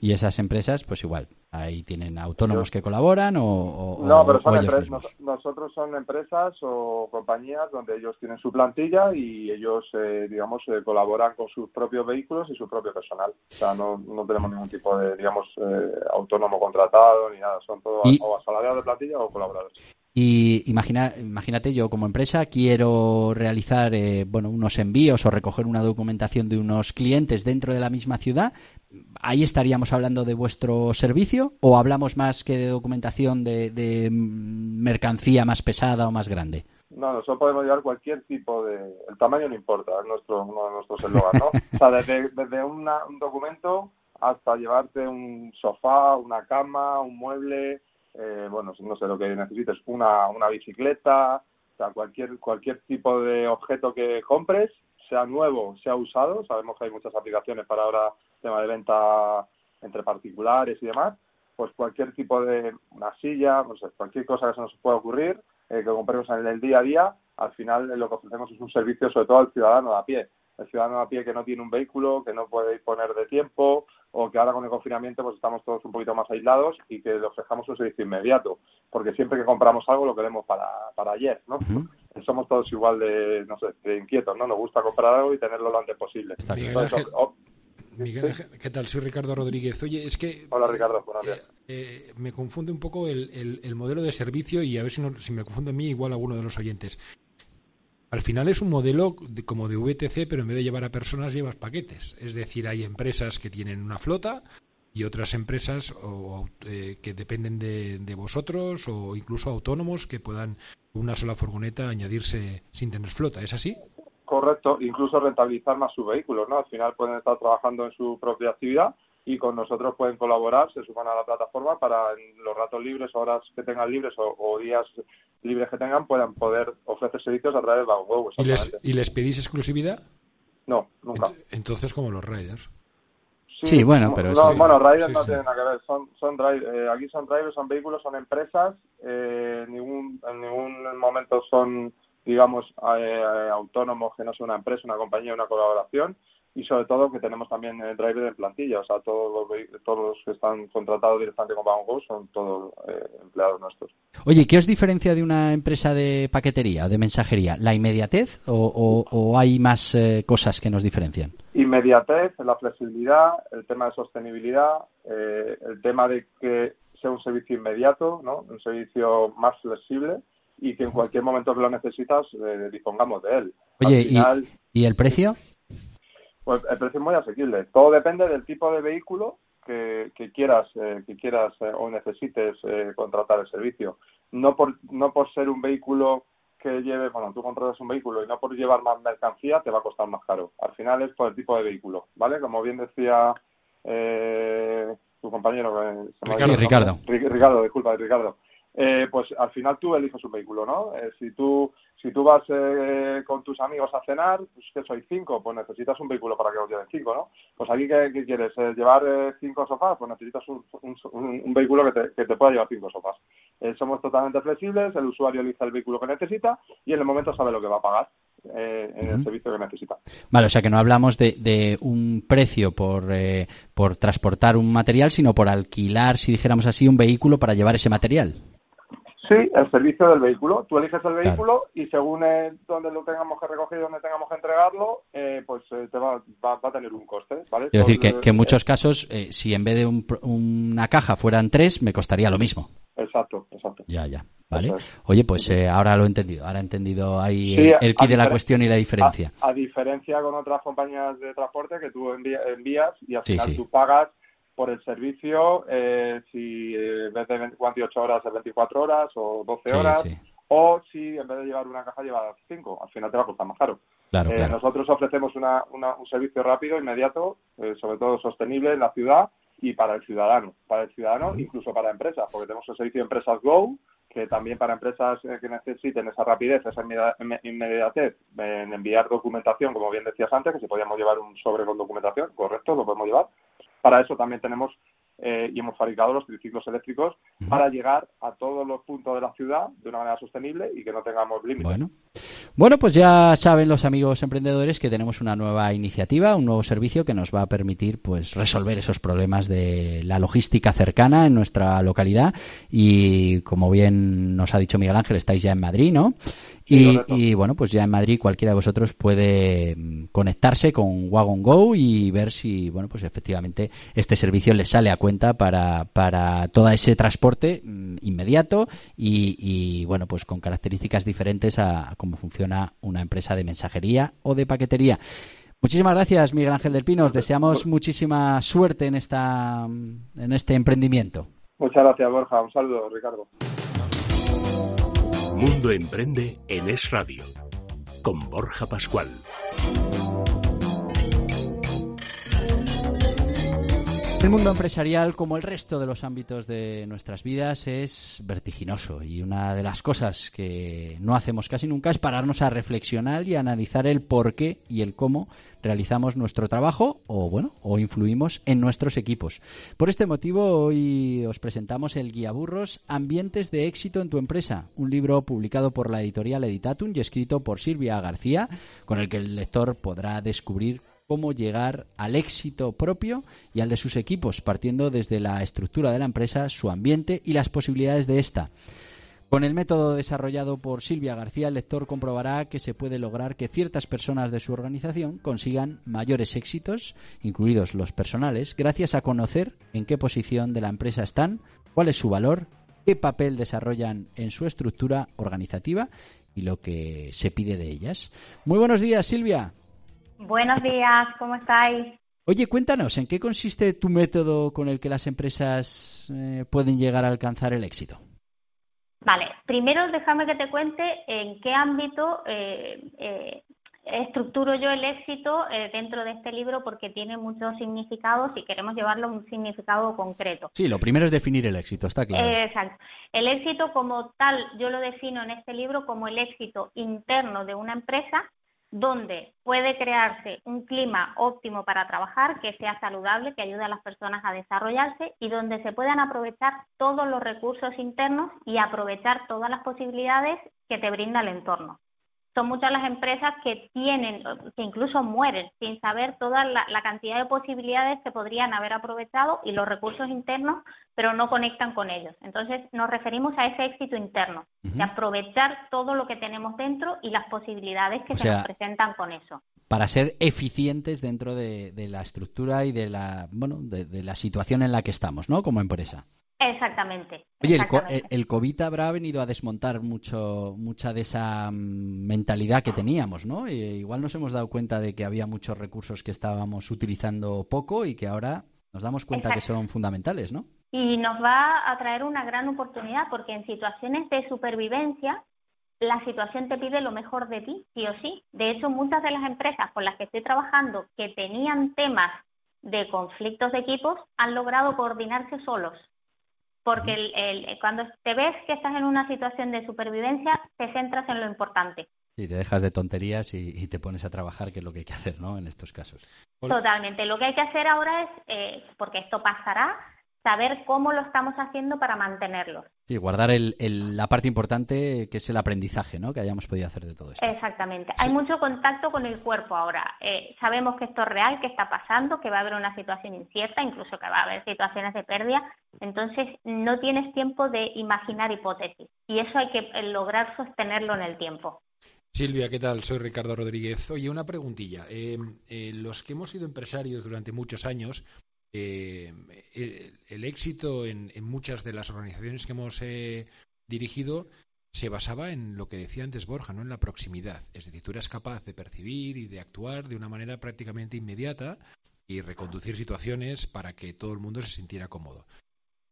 C: Y esas empresas, pues igual, ahí tienen autónomos que colaboran o,
J: no, pero son empresas. nosotros son empresas o compañías donde ellos tienen su plantilla y ellos, eh, digamos, eh, colaboran con sus propios vehículos y su propio personal. O sea, no, no tenemos ningún tipo de, digamos, eh, autónomo contratado ni nada. Son todos o asalariados de plantilla o colaboradores.
C: Y imagina, imagínate, yo como empresa quiero realizar eh, bueno, unos envíos o recoger una documentación de unos clientes dentro de la misma ciudad. ¿Ahí estaríamos hablando de vuestro servicio o hablamos más que de documentación de, mercancía más pesada o más grande?
J: No, nosotros podemos llevar cualquier tipo de... El tamaño no importa, es nuestro, uno de nuestros eslogans, ¿no? o sea, desde un documento hasta llevarte un sofá, una cama, un mueble, eh, bueno, no sé lo que necesites, una, una bicicleta, o sea, cualquier, cualquier tipo de objeto que compres, sea nuevo, sea usado, sabemos que hay muchas aplicaciones para ahora tema de venta entre particulares y demás, pues cualquier tipo de una silla, no sé, cualquier cosa que se nos pueda ocurrir, eh, que compremos en el día a día, al final lo que ofrecemos es un servicio sobre todo al ciudadano de a pie. El ciudadano de a pie que no tiene un vehículo, que no puede disponer de tiempo o que ahora con el confinamiento pues estamos todos un poquito más aislados y que le ofrezcamos un servicio inmediato, porque siempre que compramos algo lo queremos para, para ayer, ¿no? Somos todos igual de, no sé, de inquietos, ¿no? Nos gusta comprar algo y tenerlo lo antes posible.
G: Miguel, ¿qué tal? Soy Ricardo Rodríguez. Oye, es que...
J: Hola Ricardo, buenos
G: días. Eh, eh, me confunde un poco el, el, modelo de servicio y a ver si, no, si me confunde a mí igual a alguno de los oyentes. Al final es un modelo como de VTC, pero en vez de llevar a personas llevas paquetes. Es decir, hay empresas que tienen una flota y otras empresas o, eh, que dependen de, vosotros o incluso autónomos que puedan una sola furgoneta añadirse sin tener flota. ¿Es así?
J: Correcto, incluso rentabilizar más sus vehículos, ¿no? Al final pueden estar trabajando en su propia actividad y con nosotros pueden colaborar, se suman a la plataforma para en los ratos libres, horas que tengan libres o, días libres que tengan, puedan poder ofrecer servicios a través de Vago
G: ¿Y les, ¿Y les pedís exclusividad?
J: No, nunca.
G: Entonces, como los riders.
C: Sí, bueno, pero...
J: No, bueno, riders no tienen nada que ver. Son, son eh, aquí son drivers, son vehículos, son empresas. Eh, ningún, en ningún momento son, digamos, eh, autónomos que no sea una empresa, una compañía, una colaboración y sobre todo que tenemos también el driver en plantilla, o sea, todos los, todos los que están contratados directamente con Go son todos eh, empleados nuestros.
C: Oye, ¿qué os diferencia de una empresa de paquetería o de mensajería? ¿La inmediatez o, hay más eh, cosas que nos diferencian?
J: Inmediatez, la flexibilidad, el tema de sostenibilidad, eh, el tema de que sea un servicio inmediato, ¿no? un servicio más flexible y que en cualquier momento que lo necesitas dispongamos de él.
C: Oye, ¿y el precio?
J: Pues el precio es muy asequible. Todo depende del tipo de vehículo que, quieras, eh, que quieras eh, o necesites eh, contratar el servicio. No por, no por ser un vehículo que lleve, bueno, tú contratas un vehículo y no por llevar más mercancía te va a costar más caro. Al final es por el tipo de vehículo, ¿vale? Como bien decía eh, tu compañero,
C: Ricardo, Ricardo.
J: Ricardo, disculpa, Ricardo. Eh, pues al final tú eliges un vehículo, ¿no? Eh, si tú si tú vas eh, con tus amigos a cenar, pues que soy cinco, pues necesitas un vehículo para que os lleven cinco, ¿no? Pues aquí, ¿qué, quieres? ¿Llevar cinco sofás? Pues necesitas un, un, vehículo que te, que te, pueda llevar cinco sofás. somos totalmente flexibles, el usuario elige el vehículo que necesita y en el momento sabe lo que va a pagar. en el servicio que necesita.
C: Vale, o sea que no hablamos de, de un precio por, por transportar un material, sino por alquilar, si dijéramos así, un vehículo para llevar ese material.
J: Sí, el servicio del vehículo. Tú eliges el vehículo y según eh, donde lo tengamos que recoger y donde tengamos que entregarlo, eh, pues eh, te va, va, a tener un coste. ¿vale?
C: Es decir, que, en muchos casos, si en vez de una caja fueran tres, me costaría lo mismo.
J: Exacto, exacto.
C: Ya, ya. ¿Vale? Oye, pues ahora lo he entendido. Ahora he entendido ahí el, kit de la cuestión y la diferencia.
J: A, diferencia con otras compañías de transporte que tú envías y al final tú pagas por el servicio, eh, si eh, en vez de 28 horas es 24 horas o 12 horas, o si en vez de llevar una caja llevas 5, al final te va a costar más caro.
C: Eh,
J: nosotros ofrecemos una, un servicio rápido, inmediato, sobre todo sostenible en la ciudad y para el ciudadano, para el ciudadano, incluso para empresas, porque tenemos el servicio de Empresas Go, que también para empresas que necesiten esa rapidez, esa inmediatez en enviar documentación, como bien decías antes, que si podíamos llevar un sobre con documentación, correcto, lo podemos llevar, para eso también tenemos eh, y hemos fabricado los triciclos eléctricos para llegar a todos los puntos de la ciudad de una manera sostenible y que no tengamos límites.
C: Bueno. bueno, pues ya saben los amigos emprendedores que tenemos una nueva iniciativa, un nuevo servicio que nos va a permitir pues resolver esos problemas de la logística cercana en nuestra localidad y como bien nos ha dicho Miguel Ángel, estáis ya en Madrid, ¿no? Y, bueno, pues ya en Madrid cualquiera de vosotros puede mm, conectarse con Wagon Go y ver si, bueno, pues efectivamente este servicio les sale a cuenta para, para todo ese transporte mm, inmediato y, bueno, pues con características diferentes a, cómo funciona una empresa de mensajería o de paquetería. Muchísimas gracias, Miguel Ángel del Pino. Os deseamos muchísima suerte en, esta, en este emprendimiento.
J: Muchas gracias, Borja. Un saludo, Ricardo.
B: Mundo Emprende en Es Radio, con Borja Pascual.
C: El mundo empresarial, como el resto de los ámbitos de nuestras vidas, es vertiginoso y una de las cosas que no hacemos casi nunca es pararnos a reflexionar y analizar el por qué y el cómo realizamos nuestro trabajo o bueno o influimos en nuestros equipos. Por este motivo hoy os presentamos el guía burros Ambientes de éxito en tu empresa, un libro publicado por la editorial Editatum y escrito por Silvia García, con el que el lector podrá descubrir cómo llegar al éxito propio y al de sus equipos, partiendo desde la estructura de la empresa, su ambiente y las posibilidades de esta. Con el método desarrollado por Silvia García, el lector comprobará que se puede lograr que ciertas personas de su organización consigan mayores éxitos, incluidos los personales, gracias a conocer en qué posición de la empresa están, cuál es su valor, qué papel desarrollan en su estructura organizativa y lo que se pide de ellas. Muy buenos días, Silvia.
K: Buenos días, ¿cómo estáis?
C: Oye, cuéntanos, ¿en qué consiste tu método con el que las empresas eh, pueden llegar a alcanzar el éxito?
K: Vale, primero déjame que te cuente en qué ámbito eh, eh, estructuro yo el éxito dentro de este libro porque tiene muchos significados y queremos llevarlo a un significado concreto.
C: Sí, lo primero es definir el éxito, está claro.
K: exacto. El éxito como tal yo lo defino en este libro como el éxito interno de una empresa donde puede crearse un clima óptimo para trabajar, que sea saludable, que ayude a las personas a desarrollarse y donde se puedan aprovechar todos los recursos internos y aprovechar todas las posibilidades que te brinda el entorno son muchas las empresas que tienen, que incluso mueren sin saber toda la, cantidad de posibilidades que podrían haber aprovechado y los recursos internos, pero no conectan con ellos. Entonces, nos referimos a ese éxito interno, de aprovechar todo lo que tenemos dentro y las posibilidades que se nos presentan con eso.
C: Para ser eficientes dentro de, la estructura y de la, bueno, de la situación en la que estamos, ¿no? Como empresa.
K: Exactamente.
C: Oye, El, COVID habrá venido a desmontar mucho, mucha de esa mm, mentalidad que teníamos, ¿no? igual nos hemos dado cuenta de que había muchos recursos que estábamos utilizando poco y que ahora nos damos cuenta que son fundamentales, ¿no?
K: Y nos va a traer una gran oportunidad porque en situaciones de supervivencia la situación te pide lo mejor de ti, sí o sí. De hecho, muchas de las empresas con las que estoy trabajando que tenían temas de conflictos de equipos han logrado coordinarse solos. Porque el, cuando te ves que estás en una situación de supervivencia, te centras en lo importante.
C: Y te dejas de tonterías y, te pones a trabajar, que es lo que hay que hacer, ¿no? En estos casos.
K: Totalmente. Lo que hay que hacer ahora es, eh, porque esto pasará, saber cómo lo estamos haciendo para mantenerlo.
C: Sí, guardar el, la parte importante que es el aprendizaje, ¿no? Que hayamos podido hacer de todo esto.
K: Exactamente. Hay mucho contacto con el cuerpo ahora. Eh, sabemos que esto es real, que está pasando, que va a haber una situación incierta, incluso que va a haber situaciones de pérdida. Entonces, no tienes tiempo de imaginar hipótesis. Y eso hay que eh, lograr sostenerlo en el tiempo.
G: Silvia, ¿qué tal? Soy Ricardo Rodríguez. Oye, una preguntilla. Eh, los que hemos sido empresarios durante muchos años eh, el, éxito en, muchas de las organizaciones que hemos eh, dirigido se basaba en lo que decía antes Borja, ¿no? en la proximidad. Es decir, tú eras capaz de percibir y de actuar de una manera prácticamente inmediata y reconducir situaciones para que todo el mundo se sintiera cómodo.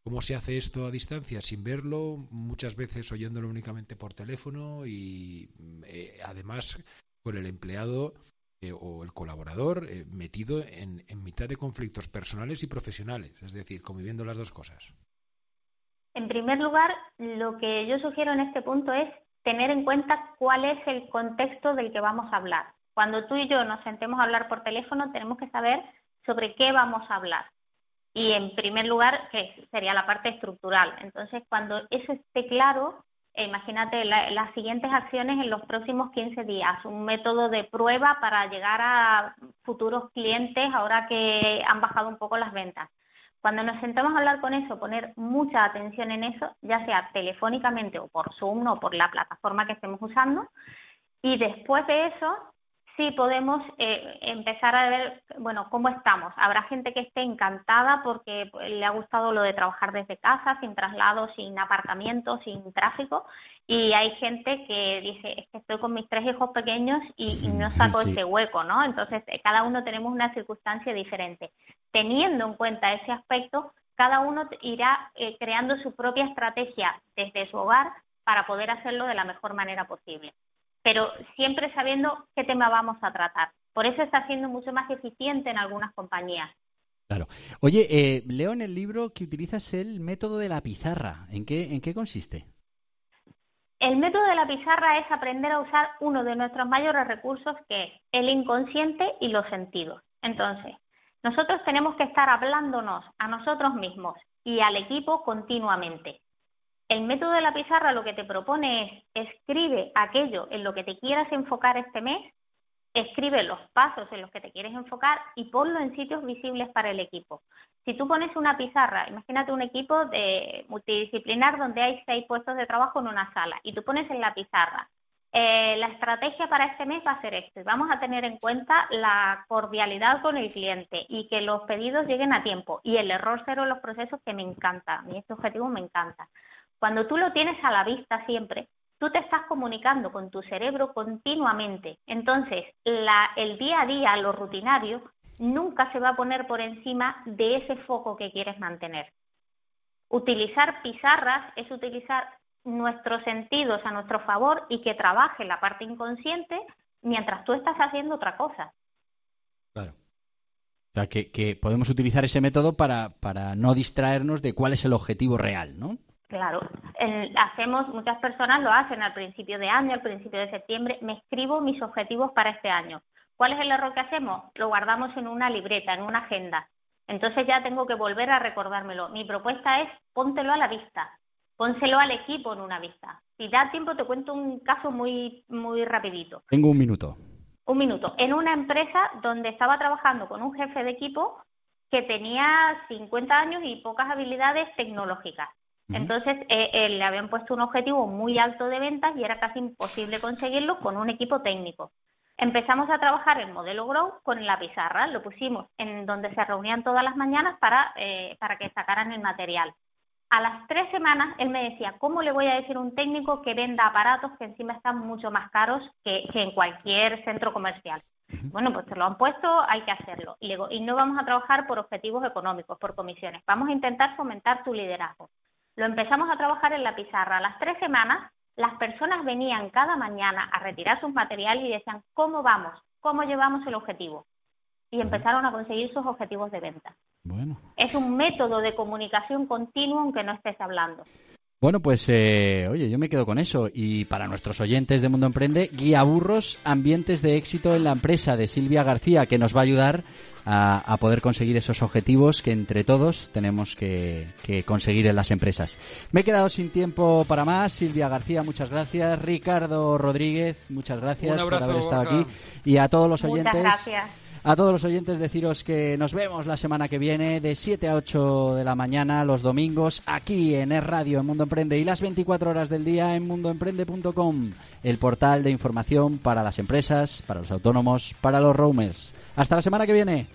G: ¿Cómo se hace esto a distancia? Sin verlo, muchas veces oyéndolo únicamente por teléfono y eh, además con el empleado eh, o el colaborador eh, metido en, mitad de conflictos personales y profesionales, es decir, conviviendo las dos cosas?
K: En primer lugar, lo que yo sugiero en este punto es tener en cuenta cuál es el contexto del que vamos a hablar. Cuando tú y yo nos sentemos a hablar por teléfono, tenemos que saber sobre qué vamos a hablar. Y en primer lugar, que sería la parte estructural. Entonces, cuando eso esté claro, e imagínate las siguientes acciones en los próximos 15 días, un método de prueba para llegar a futuros clientes ahora que han bajado un poco las ventas. Cuando nos sentamos a hablar con eso, poner mucha atención en eso, ya sea telefónicamente o por Zoom o por la plataforma que estemos usando, y después de eso sí podemos eh, empezar a ver, bueno, cómo estamos. Habrá gente que esté encantada porque pues, le ha gustado lo de trabajar desde casa, sin traslado, sin aparcamiento, sin tráfico. Y hay gente que dice, es que estoy con mis tres hijos pequeños y, no saco ese hueco, ¿no? Entonces, eh, cada uno tenemos una circunstancia diferente. Teniendo en cuenta ese aspecto, cada uno irá eh, creando su propia estrategia desde su hogar para poder hacerlo de la mejor manera posible pero siempre sabiendo qué tema vamos a tratar. Por eso está siendo mucho más eficiente en algunas compañías.
C: Claro. Oye, eh, leo en el libro que utilizas el método de la pizarra. ¿En qué, ¿En qué consiste?
K: El método de la pizarra es aprender a usar uno de nuestros mayores recursos, que es el inconsciente y los sentidos. Entonces, nosotros tenemos que estar hablándonos a nosotros mismos y al equipo continuamente. El método de la pizarra lo que te propone es escribe aquello en lo que te quieras enfocar este mes, escribe los pasos en los que te quieres enfocar y ponlo en sitios visibles para el equipo. Si tú pones una pizarra, imagínate un equipo de multidisciplinar donde hay seis puestos de trabajo en una sala y tú pones en la pizarra eh, la estrategia para este mes va a ser esto. Vamos a tener en cuenta la cordialidad con el cliente y que los pedidos lleguen a tiempo y el error cero en los procesos que me encanta. A mí este objetivo me encanta. Cuando tú lo tienes a la vista siempre, tú te estás comunicando con tu cerebro continuamente. Entonces, el día a día, lo rutinario, nunca se va a poner por encima de ese foco que quieres mantener. Utilizar pizarras es utilizar nuestros sentidos a nuestro favor y que trabaje la parte inconsciente mientras tú estás haciendo otra cosa.
C: Claro. O sea, que, que podemos utilizar ese método para, para no distraernos de cuál es el objetivo real, ¿no?
K: Claro, hacemos, muchas personas lo hacen al principio de año, al principio de septiembre, me escribo mis objetivos para este año. ¿Cuál es el error que hacemos? Lo guardamos en una libreta, en una agenda. Entonces ya tengo que volver a recordármelo. Mi propuesta es póntelo a la vista, pónselo al equipo en una vista. Si da tiempo te cuento un caso muy muy rapidito.
C: Tengo un minuto.
K: Un minuto. En una empresa donde estaba trabajando con un jefe de equipo que tenía 50 años y pocas habilidades tecnológicas. Entonces, eh, le habían puesto un objetivo muy alto de ventas y era casi imposible conseguirlo con un equipo técnico. Empezamos a trabajar el modelo Grow con la pizarra, lo pusimos en donde se reunían todas las mañanas para, eh, para que sacaran el material. A las tres semanas él me decía, ¿cómo le voy a decir a un técnico que venda aparatos que encima están mucho más caros que, en cualquier centro comercial? Bueno, pues se lo han puesto, hay que hacerlo. Y, y no vamos a trabajar por objetivos económicos, por comisiones. Vamos a intentar fomentar tu liderazgo. Lo empezamos a trabajar en la pizarra. A las tres semanas, las personas venían cada mañana a retirar sus materiales y decían, ¿cómo vamos? ¿Cómo llevamos el objetivo? Y empezaron a conseguir sus objetivos de venta. Bueno. Es un método de comunicación continuo aunque no estés hablando.
C: Bueno, pues eh, oye, yo me quedo con eso. Y para nuestros oyentes de Mundo Emprende, Guía Burros, Ambientes de Éxito en la Empresa de Silvia García, que nos va a ayudar a, poder conseguir esos objetivos que entre todos tenemos que, conseguir en las empresas. Me he quedado sin tiempo para más. Silvia García, muchas gracias. Ricardo Rodríguez, muchas gracias por haber estado aquí. Y a todos los oyentes. A todos los oyentes deciros que nos vemos la semana que viene de 7 a 8 de la mañana los domingos aquí en Es Radio en Mundo Emprende y las 24 horas del día en mundoemprende.com, el portal de información para las empresas, para los autónomos, para los roamers. Hasta la semana que viene.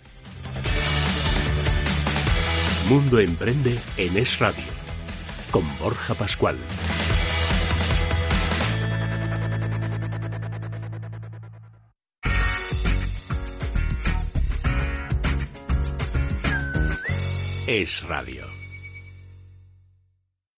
B: Mundo Emprende en Es Radio con Borja Pascual. es radio.